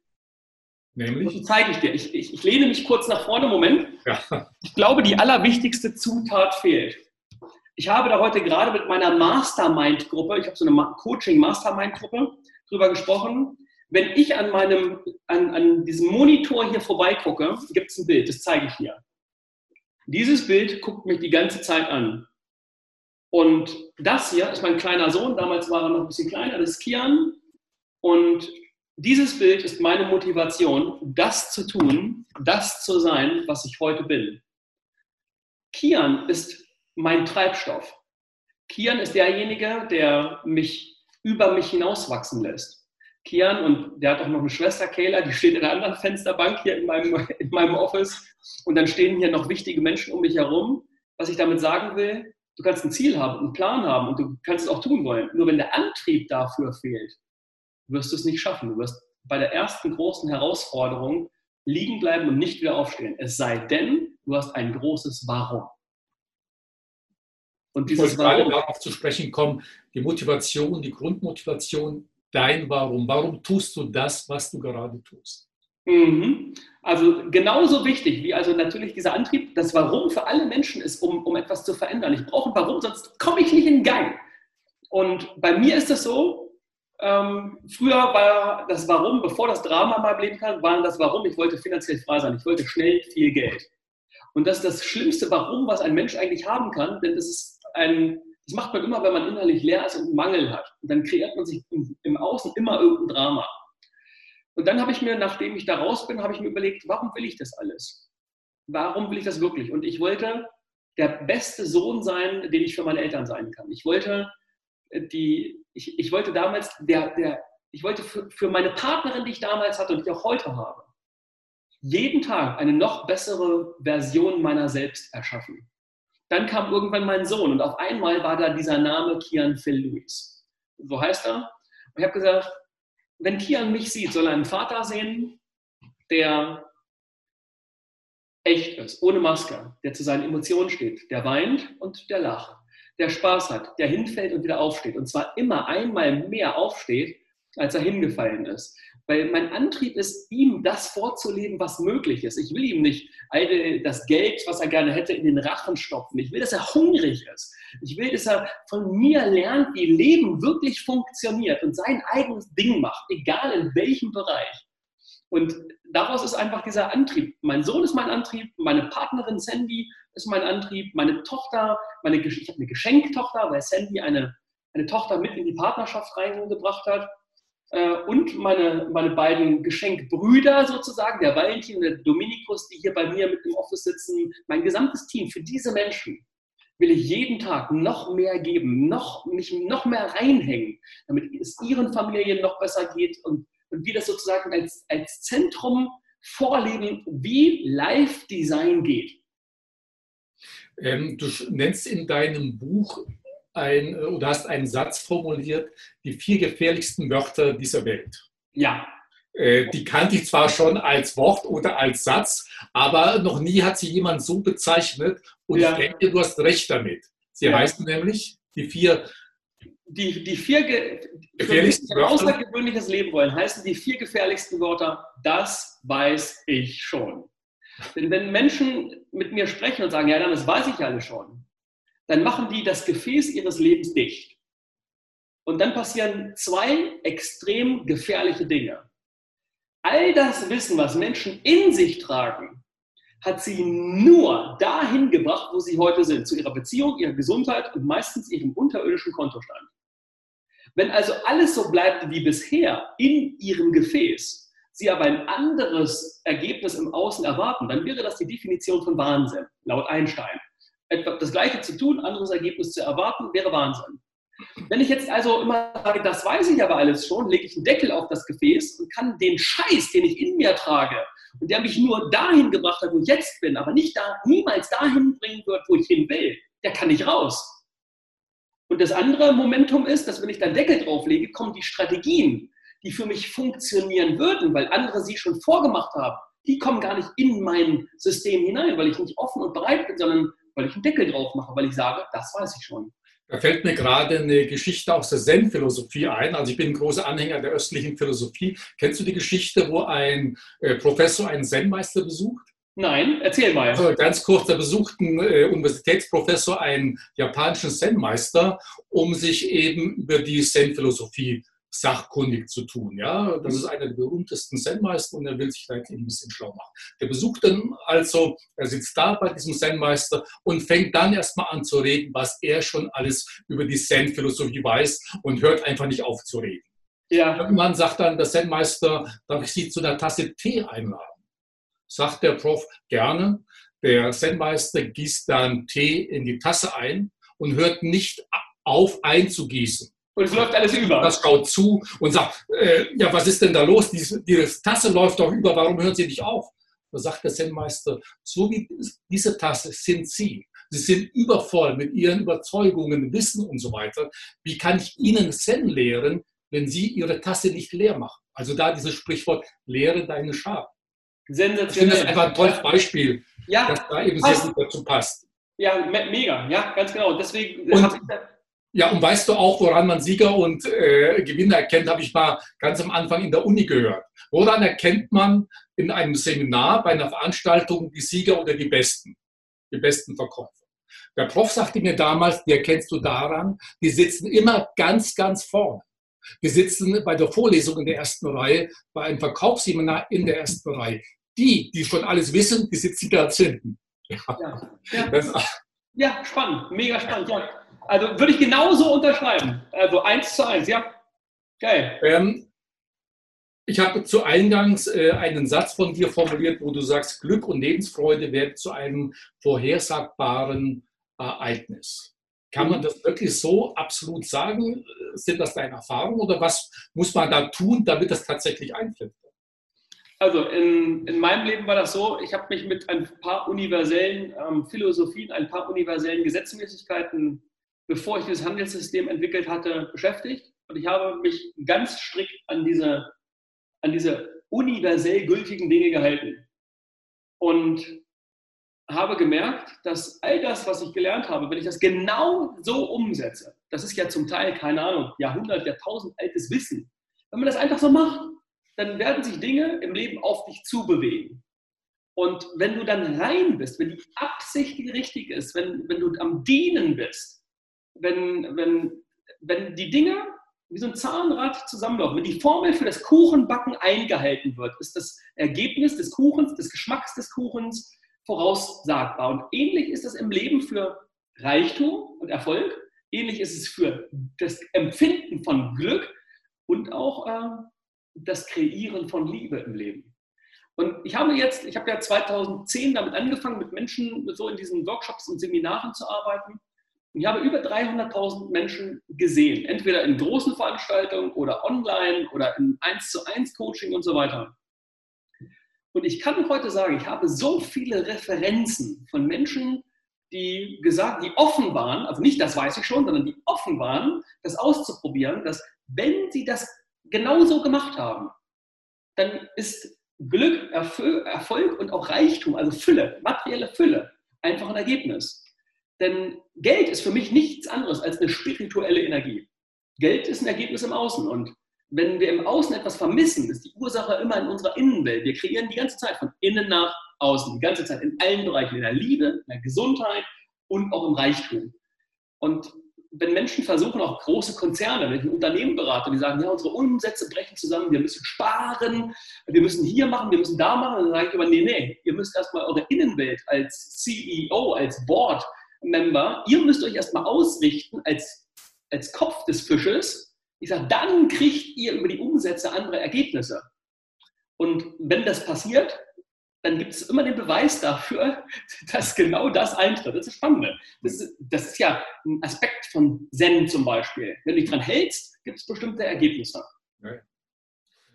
Nämlich? Das zeige ich dir. Ich, ich, ich lehne mich kurz nach vorne. Moment. Ja. Ich glaube, die allerwichtigste Zutat fehlt. Ich habe da heute gerade mit meiner Mastermind-Gruppe, ich habe so eine Coaching-Mastermind-Gruppe, drüber gesprochen, wenn ich an, meinem, an, an diesem Monitor hier vorbeigucke, gibt es ein Bild, das zeige ich hier. Dieses Bild guckt mich die ganze Zeit an. Und das hier ist mein kleiner Sohn, damals war er noch ein bisschen kleiner, das ist Kian. Und dieses Bild ist meine Motivation, das zu tun, das zu sein, was ich heute bin. Kian ist mein Treibstoff. Kian ist derjenige, der mich über mich hinauswachsen lässt. Kian und der hat auch noch eine Schwester, Kayla, die steht in einer anderen Fensterbank hier in meinem, [laughs] in meinem Office. Und dann stehen hier noch wichtige Menschen um mich herum. Was ich damit sagen will, du kannst ein Ziel haben, einen Plan haben und du kannst es auch tun wollen. Nur wenn der Antrieb dafür fehlt, wirst du es nicht schaffen. Du wirst bei der ersten großen Herausforderung liegen bleiben und nicht wieder aufstehen. Es sei denn, du hast ein großes Warum. Und dieses ich wollte Warum, gerade darauf zu sprechen kommen, die Motivation, die Grundmotivation dein Warum. Warum tust du das, was du gerade tust? Mhm. Also genauso wichtig wie also natürlich dieser Antrieb, das Warum für alle Menschen ist, um, um etwas zu verändern. Ich brauche ein Warum, sonst komme ich nicht in Gang. Und bei mir ist es so, ähm, früher war das Warum, bevor das Drama mal Leben kam, war das Warum, ich wollte finanziell frei sein, ich wollte schnell viel Geld. Und das ist das schlimmste Warum, was ein Mensch eigentlich haben kann, denn das ist ein das macht man immer, wenn man innerlich leer ist und einen Mangel hat. Und dann kreiert man sich im, Außen immer irgendein Drama. Und dann habe ich mir, nachdem ich da raus bin, habe ich mir überlegt, warum will ich das alles? Warum will ich das wirklich? Und ich wollte der beste Sohn sein, den ich für meine Eltern sein kann. Ich wollte äh, die, ich, ich wollte damals der, der, ich wollte für, für meine Partnerin, die ich damals hatte und die ich auch heute habe, jeden Tag eine noch bessere Version meiner selbst erschaffen. Dann kam irgendwann mein Sohn und auf einmal war da dieser Name Kian Phil Lewis. So heißt er. Und ich habe gesagt, wenn Kian mich sieht, soll er einen Vater sehen, der echt ist, ohne Maske, der zu seinen Emotionen steht, der weint und der lacht, der Spaß hat, der hinfällt und wieder aufsteht. Und zwar immer einmal mehr aufsteht, als er hingefallen ist. Weil mein Antrieb ist, ihm das vorzuleben, was möglich ist. Ich will ihm nicht das Geld, was er gerne hätte, in den Rachen stopfen. Ich will, dass er hungrig ist. Ich will, dass er von mir lernt, wie Leben wirklich funktioniert und sein eigenes Ding macht, egal in welchem Bereich. Und daraus ist einfach dieser Antrieb. Mein Sohn ist mein Antrieb, meine Partnerin Sandy ist mein Antrieb, meine Tochter, meine, ich habe eine Geschenktochter, weil Sandy eine, eine Tochter mit in die Partnerschaft reingebracht hat. Äh, und meine, meine beiden Geschenkbrüder sozusagen, der Valentin und der Dominikus, die hier bei mir mit im Office sitzen, mein gesamtes Team, für diese Menschen will ich jeden Tag noch mehr geben, noch, mich noch mehr reinhängen, damit es ihren Familien noch besser geht und, und wir das sozusagen als, als Zentrum vorleben, wie Live-Design geht. Ähm, du nennst in deinem Buch ein, oder hast einen Satz formuliert, die vier gefährlichsten Wörter dieser Welt. Ja. Äh, die kannte ich zwar schon als Wort oder als Satz, aber noch nie hat sie jemand so bezeichnet und ja. ich denke, du hast recht damit. Sie ja. heißen nämlich die vier die, die vier ge gefährlichsten ein außergewöhnliches Leben wollen, heißen die vier gefährlichsten Wörter, das weiß ich schon. Denn wenn Menschen mit mir sprechen und sagen, ja, dann das weiß ich alle schon, dann machen die das Gefäß ihres Lebens dicht. Und dann passieren zwei extrem gefährliche Dinge. All das Wissen, was Menschen in sich tragen, hat sie nur dahin gebracht, wo sie heute sind, zu ihrer Beziehung, ihrer Gesundheit und meistens ihrem unterirdischen Kontostand. Wenn also alles so bleibt wie bisher in ihrem Gefäß, sie aber ein anderes Ergebnis im Außen erwarten, dann wäre das die Definition von Wahnsinn, laut Einstein das Gleiche zu tun, anderes Ergebnis zu erwarten, wäre Wahnsinn. Wenn ich jetzt also immer sage, das weiß ich aber alles schon, lege ich einen Deckel auf das Gefäß und kann den Scheiß, den ich in mir trage und der mich nur dahin gebracht hat, wo ich jetzt bin, aber nicht da, niemals dahin bringen wird, wo ich hin will, der kann nicht raus. Und das andere Momentum ist, dass wenn ich da Deckel drauflege, kommen die Strategien, die für mich funktionieren würden, weil andere sie schon vorgemacht haben, die kommen gar nicht in mein System hinein, weil ich nicht offen und bereit bin, sondern weil ich einen Deckel drauf mache, weil ich sage, das weiß ich schon. Da fällt mir gerade eine Geschichte aus der Zen-Philosophie ein. Also ich bin ein großer Anhänger der östlichen Philosophie. Kennst du die Geschichte, wo ein äh, Professor einen Zen-Meister besucht? Nein, erzähl mal. Also ganz kurz, da besucht ein äh, Universitätsprofessor einen japanischen Zen-Meister, um sich eben über die Zen-Philosophie sachkundig zu tun. Ja? Das ist einer der berühmtesten Zen-Meister und er will sich da ein bisschen schlau machen. Der besucht dann also, er sitzt da bei diesem Zen-Meister und fängt dann erstmal an zu reden, was er schon alles über die Zen-Philosophie weiß und hört einfach nicht auf zu reden. Ja. Irgendwann sagt dann der Zen-Meister, darf ich Sie zu einer Tasse Tee einladen? Sagt der Prof gerne. Der Zen-Meister gießt dann Tee in die Tasse ein und hört nicht auf einzugießen. Und es läuft alles über. Das schaut zu und sagt, äh, ja, was ist denn da los? Die, die Tasse läuft doch über, warum hören Sie nicht auf? Da sagt der Zen-Meister, so wie diese Tasse sind Sie. Sie sind übervoll mit Ihren Überzeugungen, Wissen und so weiter. Wie kann ich Ihnen Zen lehren, wenn Sie Ihre Tasse nicht leer machen? Also da dieses Sprichwort, lehre deine Schar. Sensationell. Ich finde das einfach ein tolles Beispiel, ja, das da eben passt. sehr gut dazu passt. Ja, mega, ja, ganz genau. Deswegen und, ja, und weißt du auch, woran man Sieger und äh, Gewinner erkennt, habe ich mal ganz am Anfang in der Uni gehört. Woran erkennt man in einem Seminar, bei einer Veranstaltung die Sieger oder die Besten, die besten Verkäufer? Der Prof sagte mir damals, die erkennst du daran, die sitzen immer ganz, ganz vorne. Die sitzen bei der Vorlesung in der ersten Reihe, bei einem Verkaufsseminar in der ersten Reihe. Die, die schon alles wissen, die sitzen ganz hinten. Ja, [laughs] ja. ja. ja spannend, mega spannend. Ja. Also würde ich genauso unterschreiben. Also eins zu eins, ja. Geil. Ähm, ich habe zu Eingangs äh, einen Satz von dir formuliert, wo du sagst, Glück und Lebensfreude werden zu einem vorhersagbaren Ereignis. Kann man das wirklich so absolut sagen? Sind das deine Erfahrungen oder was muss man da tun, damit das tatsächlich eintritt? Also in, in meinem Leben war das so, ich habe mich mit ein paar universellen ähm, Philosophien, ein paar universellen Gesetzmäßigkeiten bevor ich das Handelssystem entwickelt hatte, beschäftigt. und ich habe mich ganz strikt an diese, an diese universell gültigen Dinge gehalten. Und habe gemerkt, dass all das, was ich gelernt habe, wenn ich das genau so umsetze, das ist ja zum Teil, keine Ahnung, Jahrhundert, Jahrtausend altes Wissen. Wenn man das einfach so macht, dann werden sich Dinge im Leben auf dich zubewegen. Und wenn du dann rein bist, wenn die Absicht die richtige ist, wenn, wenn du am Dienen bist, wenn, wenn, wenn die Dinge wie so ein Zahnrad zusammenlaufen, wenn die Formel für das Kuchenbacken eingehalten wird, ist das Ergebnis des Kuchens, des Geschmacks des Kuchens voraussagbar. Und ähnlich ist das im Leben für Reichtum und Erfolg, ähnlich ist es für das Empfinden von Glück und auch äh, das Kreieren von Liebe im Leben. Und ich habe jetzt, ich habe ja 2010 damit angefangen, mit Menschen so in diesen Workshops und Seminaren zu arbeiten. Ich habe über 300.000 Menschen gesehen, entweder in großen Veranstaltungen oder online oder in 1 zu 1 Coaching und so weiter. Und ich kann heute sagen, ich habe so viele Referenzen von Menschen, die gesagt, die offen waren, also nicht das weiß ich schon, sondern die offen waren, das auszuprobieren, dass wenn sie das genauso gemacht haben, dann ist Glück, Erfolg und auch Reichtum, also Fülle, materielle Fülle, einfach ein Ergebnis. Denn Geld ist für mich nichts anderes als eine spirituelle Energie. Geld ist ein Ergebnis im Außen und wenn wir im Außen etwas vermissen, ist die Ursache immer in unserer Innenwelt. Wir kreieren die ganze Zeit von innen nach außen, die ganze Zeit in allen Bereichen, in der Liebe, in der Gesundheit und auch im Reichtum. Und wenn Menschen versuchen, auch große Konzerne, wenn ich ein Unternehmen berate, die sagen, ja, unsere Umsätze brechen zusammen, wir müssen sparen, wir müssen hier machen, wir müssen da machen, dann sage ich immer, nee, nee, ihr müsst erstmal eure Innenwelt als CEO, als Board-Member, ihr müsst euch erstmal ausrichten als, als Kopf des Fisches, ich sage, dann kriegt ihr über die Umsätze andere Ergebnisse. Und wenn das passiert, dann gibt es immer den Beweis dafür, [laughs] dass genau das eintritt. Das ist spannend. Das ist, das ist ja ein Aspekt von Zen zum Beispiel. Wenn du dich dran hältst, gibt es bestimmte Ergebnisse.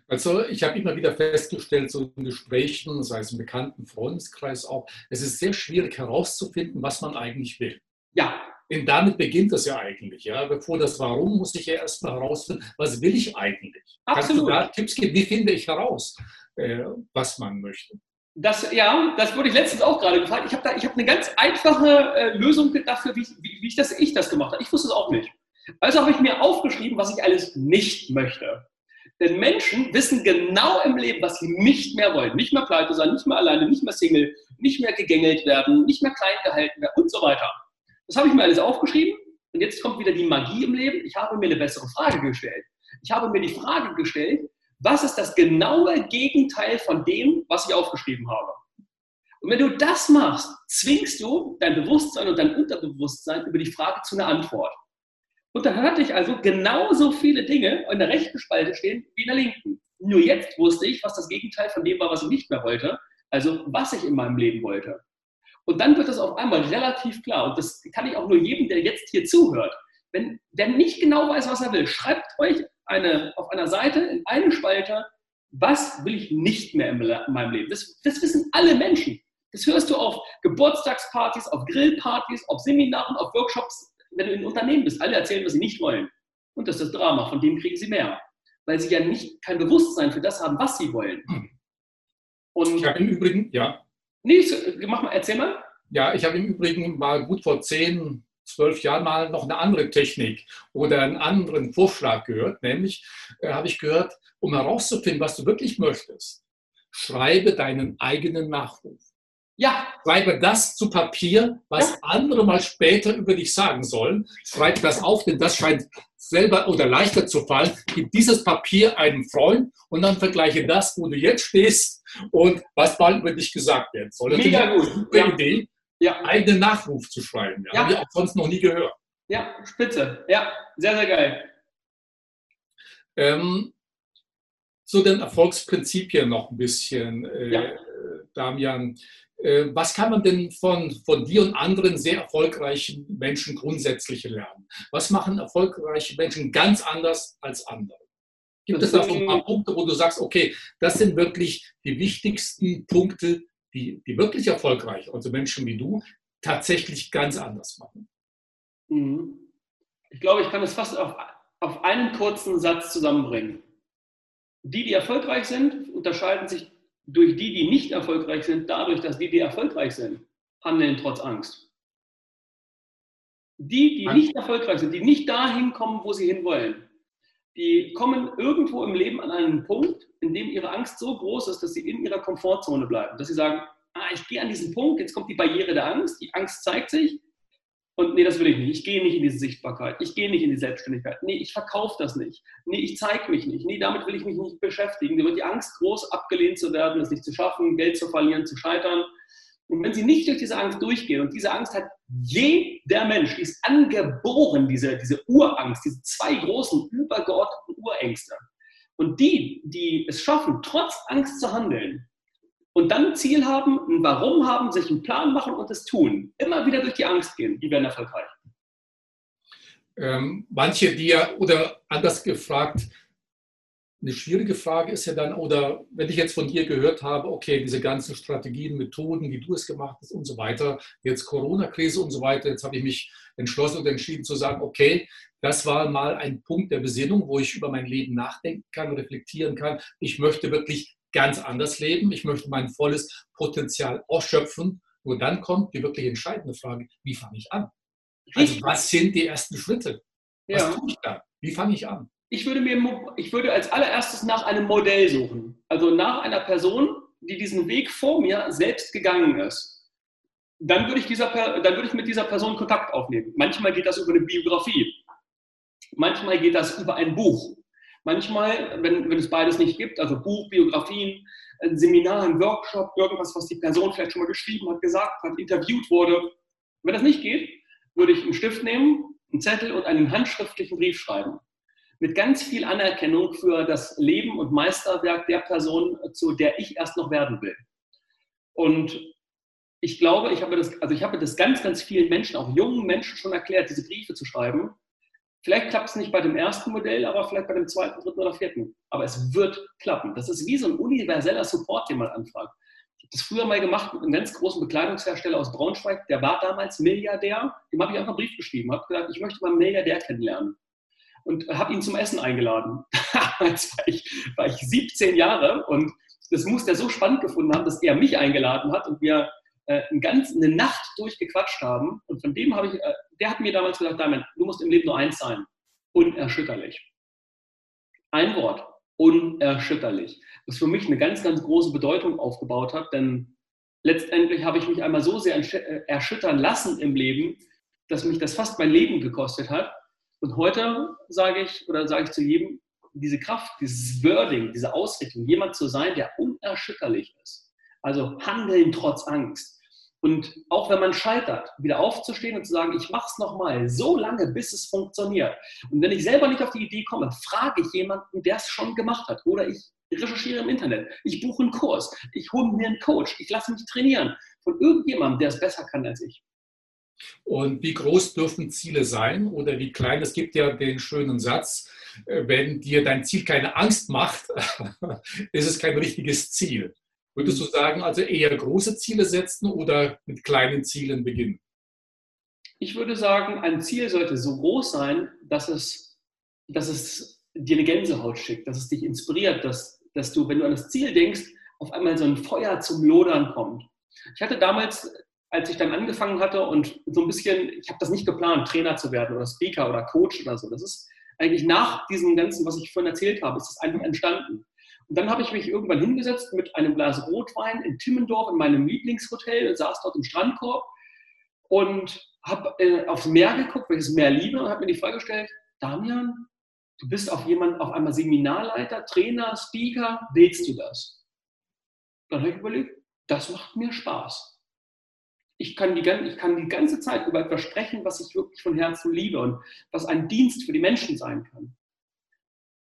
Also ich habe immer wieder festgestellt, so in Gesprächen, sei es im bekannten Freundeskreis auch, es ist sehr schwierig herauszufinden, was man eigentlich will. Ja, denn damit beginnt es ja eigentlich. Ja? Bevor das Warum muss ich ja erstmal herausfinden, was will ich eigentlich? Absolut. Kannst du da Tipps geben, wie finde ich heraus, äh, was man möchte? Das, ja, das wurde ich letztens auch gerade gefragt. Ich habe hab eine ganz einfache äh, Lösung dafür, wie, wie, wie ich, das, ich das gemacht habe. Ich wusste es auch nicht. Also habe ich mir aufgeschrieben, was ich alles nicht möchte. Denn Menschen wissen genau im Leben, was sie nicht mehr wollen. Nicht mehr pleite sein, nicht mehr alleine, nicht mehr Single, nicht mehr gegängelt werden, nicht mehr klein gehalten werden und so weiter. Das habe ich mir alles aufgeschrieben und jetzt kommt wieder die Magie im Leben. Ich habe mir eine bessere Frage gestellt. Ich habe mir die Frage gestellt, was ist das genaue Gegenteil von dem, was ich aufgeschrieben habe? Und wenn du das machst, zwingst du dein Bewusstsein und dein Unterbewusstsein über die Frage zu einer Antwort. Und dann hatte ich also genauso viele Dinge in der rechten Spalte stehen wie in der linken. Nur jetzt wusste ich, was das Gegenteil von dem war, was ich nicht mehr wollte, also was ich in meinem Leben wollte. Und dann wird das auf einmal relativ klar. Und das kann ich auch nur jedem, der jetzt hier zuhört. Wenn der nicht genau weiß, was er will, schreibt euch eine, auf einer Seite in eine Spalte, was will ich nicht mehr in meinem Leben. Das, das wissen alle Menschen. Das hörst du auf Geburtstagspartys, auf Grillpartys, auf Seminaren, auf Workshops, wenn du in Unternehmen bist. Alle erzählen, was sie nicht wollen. Und das ist das Drama, von dem kriegen sie mehr. Weil sie ja nicht kein Bewusstsein für das haben, was sie wollen. Hm. Und ich habe im Übrigen, ja, Nee, mach mal, erzähl mal. Ja, ich habe im Übrigen mal gut vor zehn, zwölf Jahren mal noch eine andere Technik oder einen anderen Vorschlag gehört. Nämlich äh, habe ich gehört, um herauszufinden, was du wirklich möchtest, schreibe deinen eigenen Nachruf. Ja. Schreibe das zu Papier, was ja. andere mal später über dich sagen sollen. Schreib das auf, denn das scheint selber oder leichter zu fallen. Gib dieses Papier einem Freund und dann vergleiche das, wo du jetzt stehst und was bald über dich gesagt werden soll. Das Mega gut. Eine ja. Idee, ja. eigenen Nachruf zu schreiben. Ja. ja. Habe ich auch sonst noch nie gehört. Ja, spitze. Ja, sehr, sehr geil. Ähm, zu den Erfolgsprinzipien noch ein bisschen, äh, ja. Damian. Äh, was kann man denn von, von dir und anderen sehr erfolgreichen Menschen grundsätzlich lernen? Was machen erfolgreiche Menschen ganz anders als andere? Gibt es da so ein paar Punkte, wo du sagst, okay, das sind wirklich die wichtigsten Punkte, die, die wirklich erfolgreich, also Menschen wie du, tatsächlich ganz anders machen? Mhm. Ich glaube, ich kann es fast auf auf einen kurzen Satz zusammenbringen. Die, die erfolgreich sind, unterscheiden sich durch die, die nicht erfolgreich sind, dadurch, dass die, die erfolgreich sind, handeln trotz Angst. Die, die nicht erfolgreich sind, die nicht dahin kommen, wo sie hinwollen, die kommen irgendwo im Leben an einen Punkt, in dem ihre Angst so groß ist, dass sie in ihrer Komfortzone bleiben. Dass sie sagen, ah, ich gehe an diesen Punkt, jetzt kommt die Barriere der Angst, die Angst zeigt sich, und nee, das will ich nicht. Ich gehe nicht in diese Sichtbarkeit. Ich gehe nicht in die Selbstständigkeit. Nee, ich verkaufe das nicht. Nee, ich zeige mich nicht. Nee, damit will ich mich nicht beschäftigen. Da wird die Angst groß, abgelehnt zu werden, es nicht zu schaffen, Geld zu verlieren, zu scheitern. Und wenn sie nicht durch diese Angst durchgehen, und diese Angst hat jeder Mensch, die ist angeboren, diese, diese Urangst, diese zwei großen übergeordneten Urängste. Und die, die es schaffen, trotz Angst zu handeln, und dann ein Ziel haben, ein Warum haben, sich einen Plan machen und es tun. Immer wieder durch die Angst gehen, die werden erfolgreich. Ähm, manche, die ja, oder anders gefragt, eine schwierige Frage ist ja dann, oder wenn ich jetzt von dir gehört habe, okay, diese ganzen Strategien, Methoden, wie du es gemacht hast und so weiter, jetzt Corona-Krise und so weiter, jetzt habe ich mich entschlossen und entschieden zu sagen, okay, das war mal ein Punkt der Besinnung, wo ich über mein Leben nachdenken kann, reflektieren kann. Ich möchte wirklich ganz anders leben. Ich möchte mein volles Potenzial ausschöpfen. Nur dann kommt die wirklich entscheidende Frage, wie fange ich an? Also was sind die ersten Schritte? Was ja. tue ich da? Wie fange ich an? Ich würde, mir, ich würde als allererstes nach einem Modell suchen. Also nach einer Person, die diesen Weg vor mir selbst gegangen ist. Dann würde ich, dieser, dann würde ich mit dieser Person Kontakt aufnehmen. Manchmal geht das über eine Biografie. Manchmal geht das über ein Buch. Manchmal, wenn, wenn es beides nicht gibt, also Buch, Biografien, ein Seminar, ein Workshop, irgendwas, was die Person vielleicht schon mal geschrieben hat, gesagt hat, interviewt wurde. Wenn das nicht geht, würde ich einen Stift nehmen, einen Zettel und einen handschriftlichen Brief schreiben. Mit ganz viel Anerkennung für das Leben und Meisterwerk der Person, zu der ich erst noch werden will. Und ich glaube, ich habe das, also ich habe das ganz, ganz vielen Menschen, auch jungen Menschen schon erklärt, diese Briefe zu schreiben, Vielleicht klappt es nicht bei dem ersten Modell, aber vielleicht bei dem zweiten, dritten oder vierten. Aber es wird klappen. Das ist wie so ein universeller Support, den man anfragt. Ich habe das früher mal gemacht mit einem ganz großen Bekleidungshersteller aus Braunschweig. Der war damals Milliardär. Dem habe ich einfach einen Brief geschrieben. Habe gesagt, ich möchte mal einen Milliardär kennenlernen. Und habe ihn zum Essen eingeladen. [laughs] Damals war ich, war ich 17 Jahre und das muss der so spannend gefunden haben, dass er mich eingeladen hat und wir äh, eine, ganz, eine Nacht durchgequatscht haben. Und von dem habe ich, äh, der hat mir damals gesagt, Damian, du musst im Leben nur eins sein. Unerschütterlich. Ein Wort. Unerschütterlich. Was für mich eine ganz, ganz große Bedeutung aufgebaut hat, denn letztendlich habe ich mich einmal so sehr äh, erschüttern lassen im Leben, dass mich das fast mein Leben gekostet hat. Und heute sage ich oder sage ich zu jedem, diese Kraft, dieses Wording, diese Ausrichtung, jemand zu sein, der unerschütterlich ist. Also handeln trotz Angst. Und auch wenn man scheitert, wieder aufzustehen und zu sagen, ich mache es nochmal so lange, bis es funktioniert. Und wenn ich selber nicht auf die Idee komme, frage ich jemanden, der es schon gemacht hat. Oder ich recherchiere im Internet, ich buche einen Kurs, ich hole mir einen Coach, ich lasse mich trainieren von irgendjemandem, der es besser kann als ich. Und wie groß dürfen Ziele sein oder wie klein? Es gibt ja den schönen Satz, äh, wenn dir dein Ziel keine Angst macht, [laughs] ist es kein richtiges Ziel. Würdest du sagen, also eher große Ziele setzen oder mit kleinen Zielen beginnen? Ich würde sagen, ein Ziel sollte so groß sein, dass es, dass es dir eine Gänsehaut schickt, dass es dich inspiriert, dass, dass du, wenn du an das Ziel denkst, auf einmal so ein Feuer zum Lodern kommt. Ich hatte damals, als ich dann angefangen hatte und so ein bisschen, ich habe das nicht geplant, Trainer zu werden oder Speaker oder Coach oder so. Das ist eigentlich nach diesem Ganzen, was ich vorhin erzählt habe, ist das einfach entstanden. Und dann habe ich mich irgendwann hingesetzt mit einem Glas Rotwein in Timmendorf in meinem Lieblingshotel, saß dort im Strandkorb und habe äh, aufs Meer geguckt, welches Meer liebe und habe mir die Frage gestellt, Damian, du bist auf jemand, auf einmal Seminarleiter, Trainer, Speaker, willst du das? Dann habe ich überlegt, das macht mir Spaß. Ich kann, die, ich kann die ganze Zeit über etwas sprechen, was ich wirklich von Herzen liebe und was ein Dienst für die Menschen sein kann.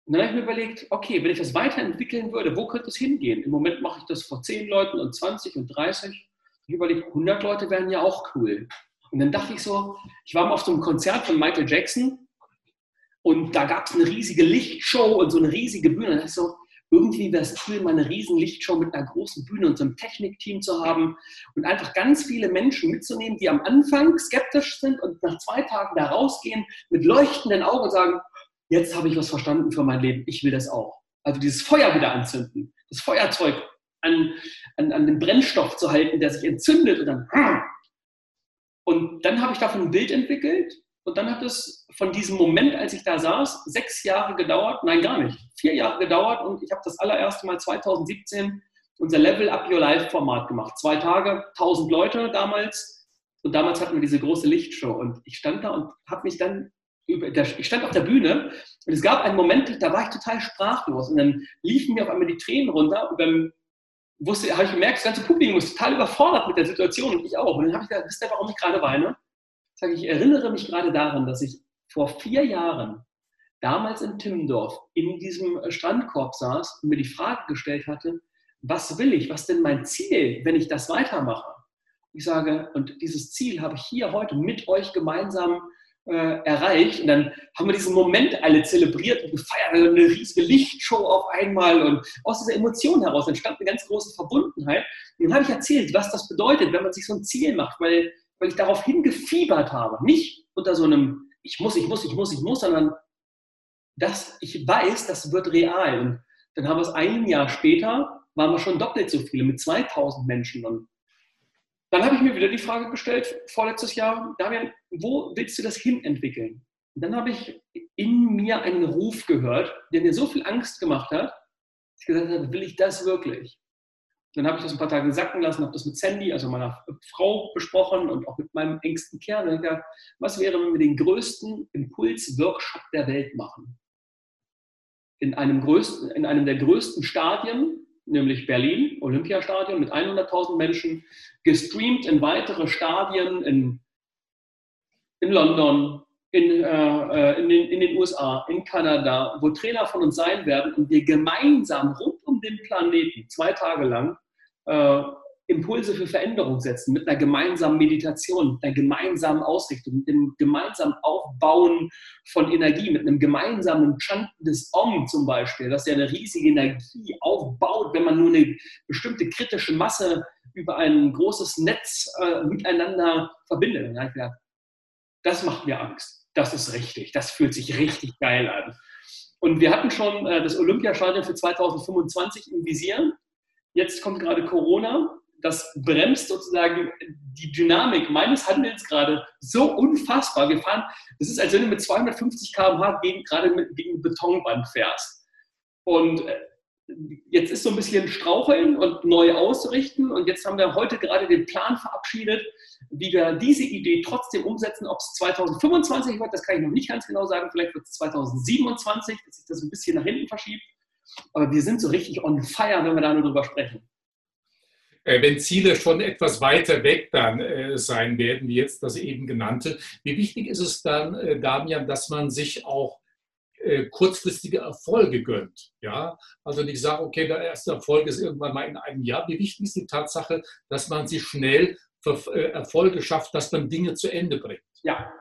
Und dann habe ich mir überlegt, okay, wenn ich das weiterentwickeln würde, wo könnte es hingehen? Im Moment mache ich das vor 10 Leuten und 20 und 30. Ich überlege, 100 Leute wären ja auch cool. Und dann dachte ich so, ich war mal auf so einem Konzert von Michael Jackson und da gab es eine riesige Lichtshow und so eine riesige Bühne. Und da dachte ich so, irgendwie wäre es cool, mal eine riesen Lichtshow mit einer großen Bühne und so einem Technikteam zu haben und einfach ganz viele Menschen mitzunehmen, die am Anfang skeptisch sind und nach zwei Tagen da rausgehen mit leuchtenden Augen und sagen, jetzt habe ich was verstanden für mein Leben, ich will das auch. Also dieses Feuer wieder anzünden, das Feuerzeug an, an, an den Brennstoff zu halten, der sich entzündet und dann. Und dann habe ich davon ein Bild entwickelt und dann hat es von diesem Moment, als ich da saß, sechs Jahre gedauert, nein, gar nicht, vier Jahre gedauert und ich habe das allererste Mal 2017 unser Level Up Your Life Format gemacht. Zwei Tage, 1000 Leute damals und damals hatten wir diese große Lichtshow und ich stand da und habe mich dann ich stand auf der Bühne und es gab einen Moment, da war ich total sprachlos und dann liefen mir auf einmal die Tränen runter und dann wusste, habe ich gemerkt, das ganze Publikum ist total überfordert mit der Situation und ich auch. Und dann habe ich gesagt, wisst ihr, warum ich gerade weine? Ich sage, ich erinnere mich gerade daran, dass ich vor vier Jahren damals in Timmendorf in diesem Strandkorb saß und mir die Frage gestellt hatte, was will ich, was denn mein Ziel, wenn ich das weitermache? Ich sage, und dieses Ziel habe ich hier heute mit euch gemeinsam äh, erreicht. Und dann haben wir diesen Moment alle zelebriert und gefeiert, eine riesige Lichtshow auf einmal. Und aus dieser Emotion heraus entstand eine ganz große Verbundenheit. Und dann habe ich erzählt, was das bedeutet, wenn man sich so ein Ziel macht, weil, weil ich darauf hingefiebert habe. Nicht unter so einem, ich muss, ich muss, ich muss, ich muss, sondern dass ich weiß, das wird real. Und dann haben wir es ein Jahr später, waren wir schon doppelt so viele mit 2000 Menschen. Und dann habe ich mir wieder die Frage gestellt, vorletztes Jahr, Damian, wo willst du das hin entwickeln? Und dann habe ich in mir einen Ruf gehört, der mir so viel Angst gemacht hat, dass ich gesagt habe, will ich das wirklich? Dann habe ich das ein paar Tage sacken lassen, habe das mit Sandy, also meiner Frau, besprochen und auch mit meinem engsten Kern. Und dachte, was wäre, wenn wir den größten Impuls-Workshop der Welt machen? In einem, größten, in einem der größten Stadien nämlich Berlin, Olympiastadion mit 100.000 Menschen, gestreamt in weitere Stadien in, in London, in, äh, äh in, den, in den USA, in Kanada, wo Trainer von uns sein werden und wir gemeinsam rund um den Planeten zwei Tage lang äh, Impulse für Veränderung setzen, mit einer gemeinsamen Meditation, mit einer gemeinsamen Ausrichtung, mit einem gemeinsamen Aufbauen von Energie, mit einem gemeinsamen Chanten des Om zum Beispiel, das ja eine riesige Energie aufbaut, wenn man nur eine bestimmte kritische Masse über ein großes Netz äh, miteinander verbindet. Dann gedacht, das macht mir Angst. Das ist richtig. Das fühlt sich richtig geil an. Und wir hatten schon äh, das Olympiastadion für 2025 im Visier. Jetzt kommt gerade Corona das bremst sozusagen die Dynamik meines Handelns gerade so unfassbar. Wir fahren, es ist, als wenn du mit 250 km/h gerade mit, gegen eine Betonwand fährst. Und äh, jetzt ist so ein bisschen straucheln und neu ausrichten. Und jetzt haben wir heute gerade den Plan verabschiedet, wie wir diese Idee trotzdem umsetzen. Ob es 2025 wird, das kann ich noch nicht ganz genau sagen. Vielleicht wird es 2027, dass sich das ein bisschen nach hinten verschiebt. Aber wir sind so richtig on fire, wenn wir da nur drüber sprechen. Äh, wenn Ziele schon etwas weiter weg dann äh, sein werden, wie jetzt das eben genannte. Wie wichtig ist es dann, äh, Damian, dass man sich auch kurzfristige Erfolge gönnt. Ja, also nicht sagen, okay, der erste Erfolg ist irgendwann mal in einem Jahr. Wie wichtig ist die Tatsache, dass man sich schnell Erfolge schafft, dass man Dinge zu Ende bringt? Ja,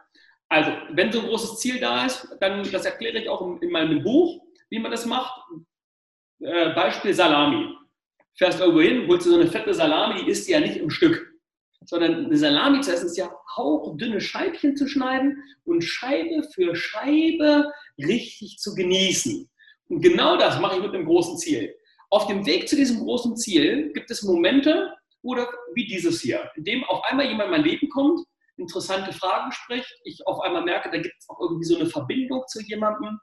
also wenn so ein großes Ziel da ist, dann das erkläre ich auch in meinem Buch, wie man das macht. Beispiel Salami fährst irgendwo hin, holst du so eine fette Salami, die isst du ja nicht im Stück. Sondern eine Salami zu essen ist ja hauchdünne Scheibchen zu schneiden und Scheibe für Scheibe richtig zu genießen. Und genau das mache ich mit einem großen Ziel. Auf dem Weg zu diesem großen Ziel gibt es Momente, oder wie dieses hier, in dem auf einmal jemand in mein Leben kommt, interessante Fragen spricht, ich auf einmal merke, da gibt es auch irgendwie so eine Verbindung zu jemandem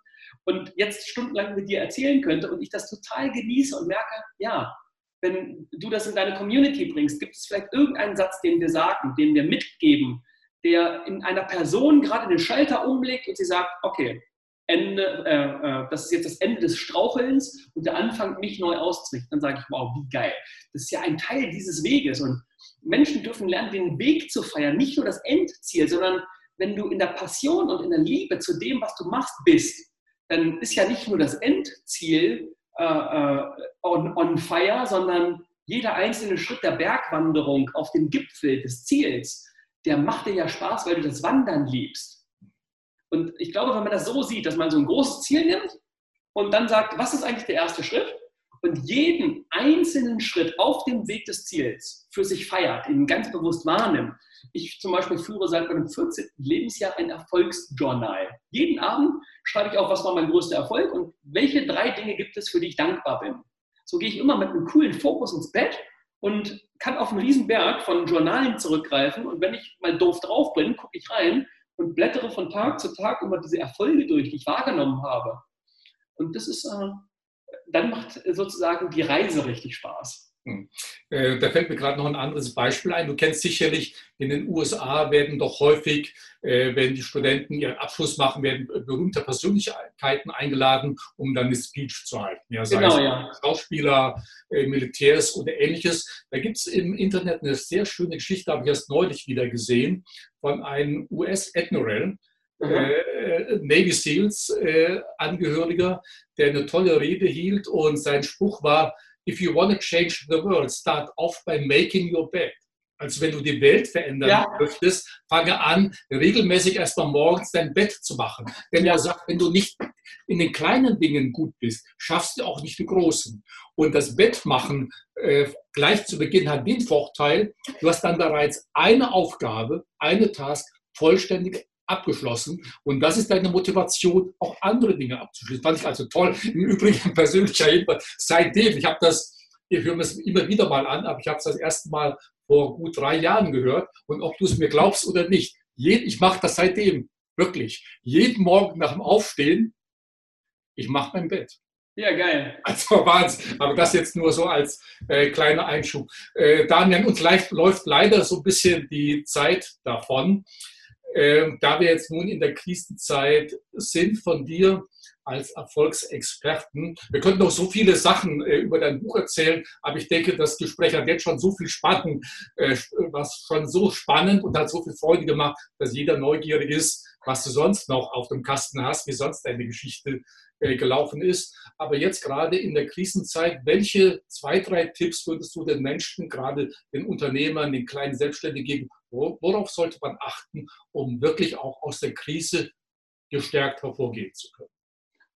und jetzt stundenlang mit dir erzählen könnte und ich das total genieße und merke, ja, wenn du das in deine Community bringst, gibt es vielleicht irgendeinen Satz, den wir sagen, den wir mitgeben, der in einer Person gerade den Schalter umlegt und sie sagt, okay, Ende, äh, äh, das ist jetzt das Ende des Strauchelns und der Anfang, mich neu auszurichten. Dann sage ich, wow, wie geil. Das ist ja ein Teil dieses Weges. Und Menschen dürfen lernen, den Weg zu feiern, nicht nur das Endziel, sondern wenn du in der Passion und in der Liebe zu dem, was du machst, bist, dann ist ja nicht nur das Endziel äh, äh, on, on fire, sondern jeder einzelne Schritt der Bergwanderung auf dem Gipfel des Ziels, der macht dir ja Spaß, weil du das Wandern liebst. Und ich glaube, wenn man das so sieht, dass man so ein großes Ziel nimmt und dann sagt, was ist eigentlich der erste Schritt? Und jeden einzelnen Schritt auf dem Weg des Ziels für sich feiert, ihn ganz bewusst wahrnimmt. Ich zum Beispiel führe seit meinem 14. Lebensjahr ein Erfolgsjournal. jeden Abend schreibe ich auf, was war mein größter Erfolg und welche drei Dinge gibt es, für die ich dankbar bin. So gehe ich immer mit einem coolen Fokus ins Bett und kann auf einen riesen Berg von Journalen zurückgreifen und wenn ich mal doof drauf bin, gucke ich rein und blättere von Tag zu Tag immer diese Erfolge durch, die ich wahrgenommen habe. Und das ist, äh, dann macht sozusagen die Reise richtig Spaß. Hm. Äh, da fällt mir gerade noch ein anderes Beispiel ein. Du kennst sicherlich, in den USA werden doch häufig, äh, wenn die Studenten ihren Abschluss machen, werden berühmte Persönlichkeiten eingeladen, um dann eine Speech zu halten. Ja, sei genau, es ja. Schauspieler, äh, Militärs oder ähnliches. Da gibt es im Internet eine sehr schöne Geschichte, habe ich erst neulich wieder gesehen, von einem US-Admiral. Äh, Navy Seals äh, Angehöriger, der eine tolle Rede hielt und sein Spruch war, if you want to change the world, start off by making your bed. Also wenn du die Welt verändern ja. möchtest, fange an, regelmäßig erstmal morgens dein Bett zu machen. Denn er sagt, wenn du nicht in den kleinen Dingen gut bist, schaffst du auch nicht die großen. Und das Bett machen äh, gleich zu Beginn hat den Vorteil, du hast dann bereits eine Aufgabe, eine Task vollständig abgeschlossen. Und das ist deine Motivation, auch andere Dinge abzuschließen. Fand ich also toll. Im Übrigen persönlicher Hinweis, seitdem, ich habe das, ich höre es immer wieder mal an, aber ich habe es das erste Mal vor gut drei Jahren gehört. Und ob du es mir glaubst oder nicht, ich mache das seitdem, wirklich. Jeden Morgen nach dem Aufstehen, ich mache mein Bett. Ja, geil. Also Wahnsinn. Aber das jetzt nur so als äh, kleiner Einschub. Äh, Daniel, uns läuft leider so ein bisschen die Zeit davon. Ähm, da wir jetzt nun in der Krisenzeit sind, von dir als Erfolgsexperten. Wir könnten noch so viele Sachen äh, über dein Buch erzählen, aber ich denke, das Gespräch hat jetzt schon so viel spannend, äh, was schon so spannend und hat so viel Freude gemacht, dass jeder neugierig ist, was du sonst noch auf dem Kasten hast, wie sonst deine Geschichte äh, gelaufen ist. Aber jetzt gerade in der Krisenzeit, welche zwei, drei Tipps würdest du den Menschen, gerade den Unternehmern, den kleinen Selbstständigen geben? Worauf sollte man achten, um wirklich auch aus der Krise gestärkt hervorgehen zu können?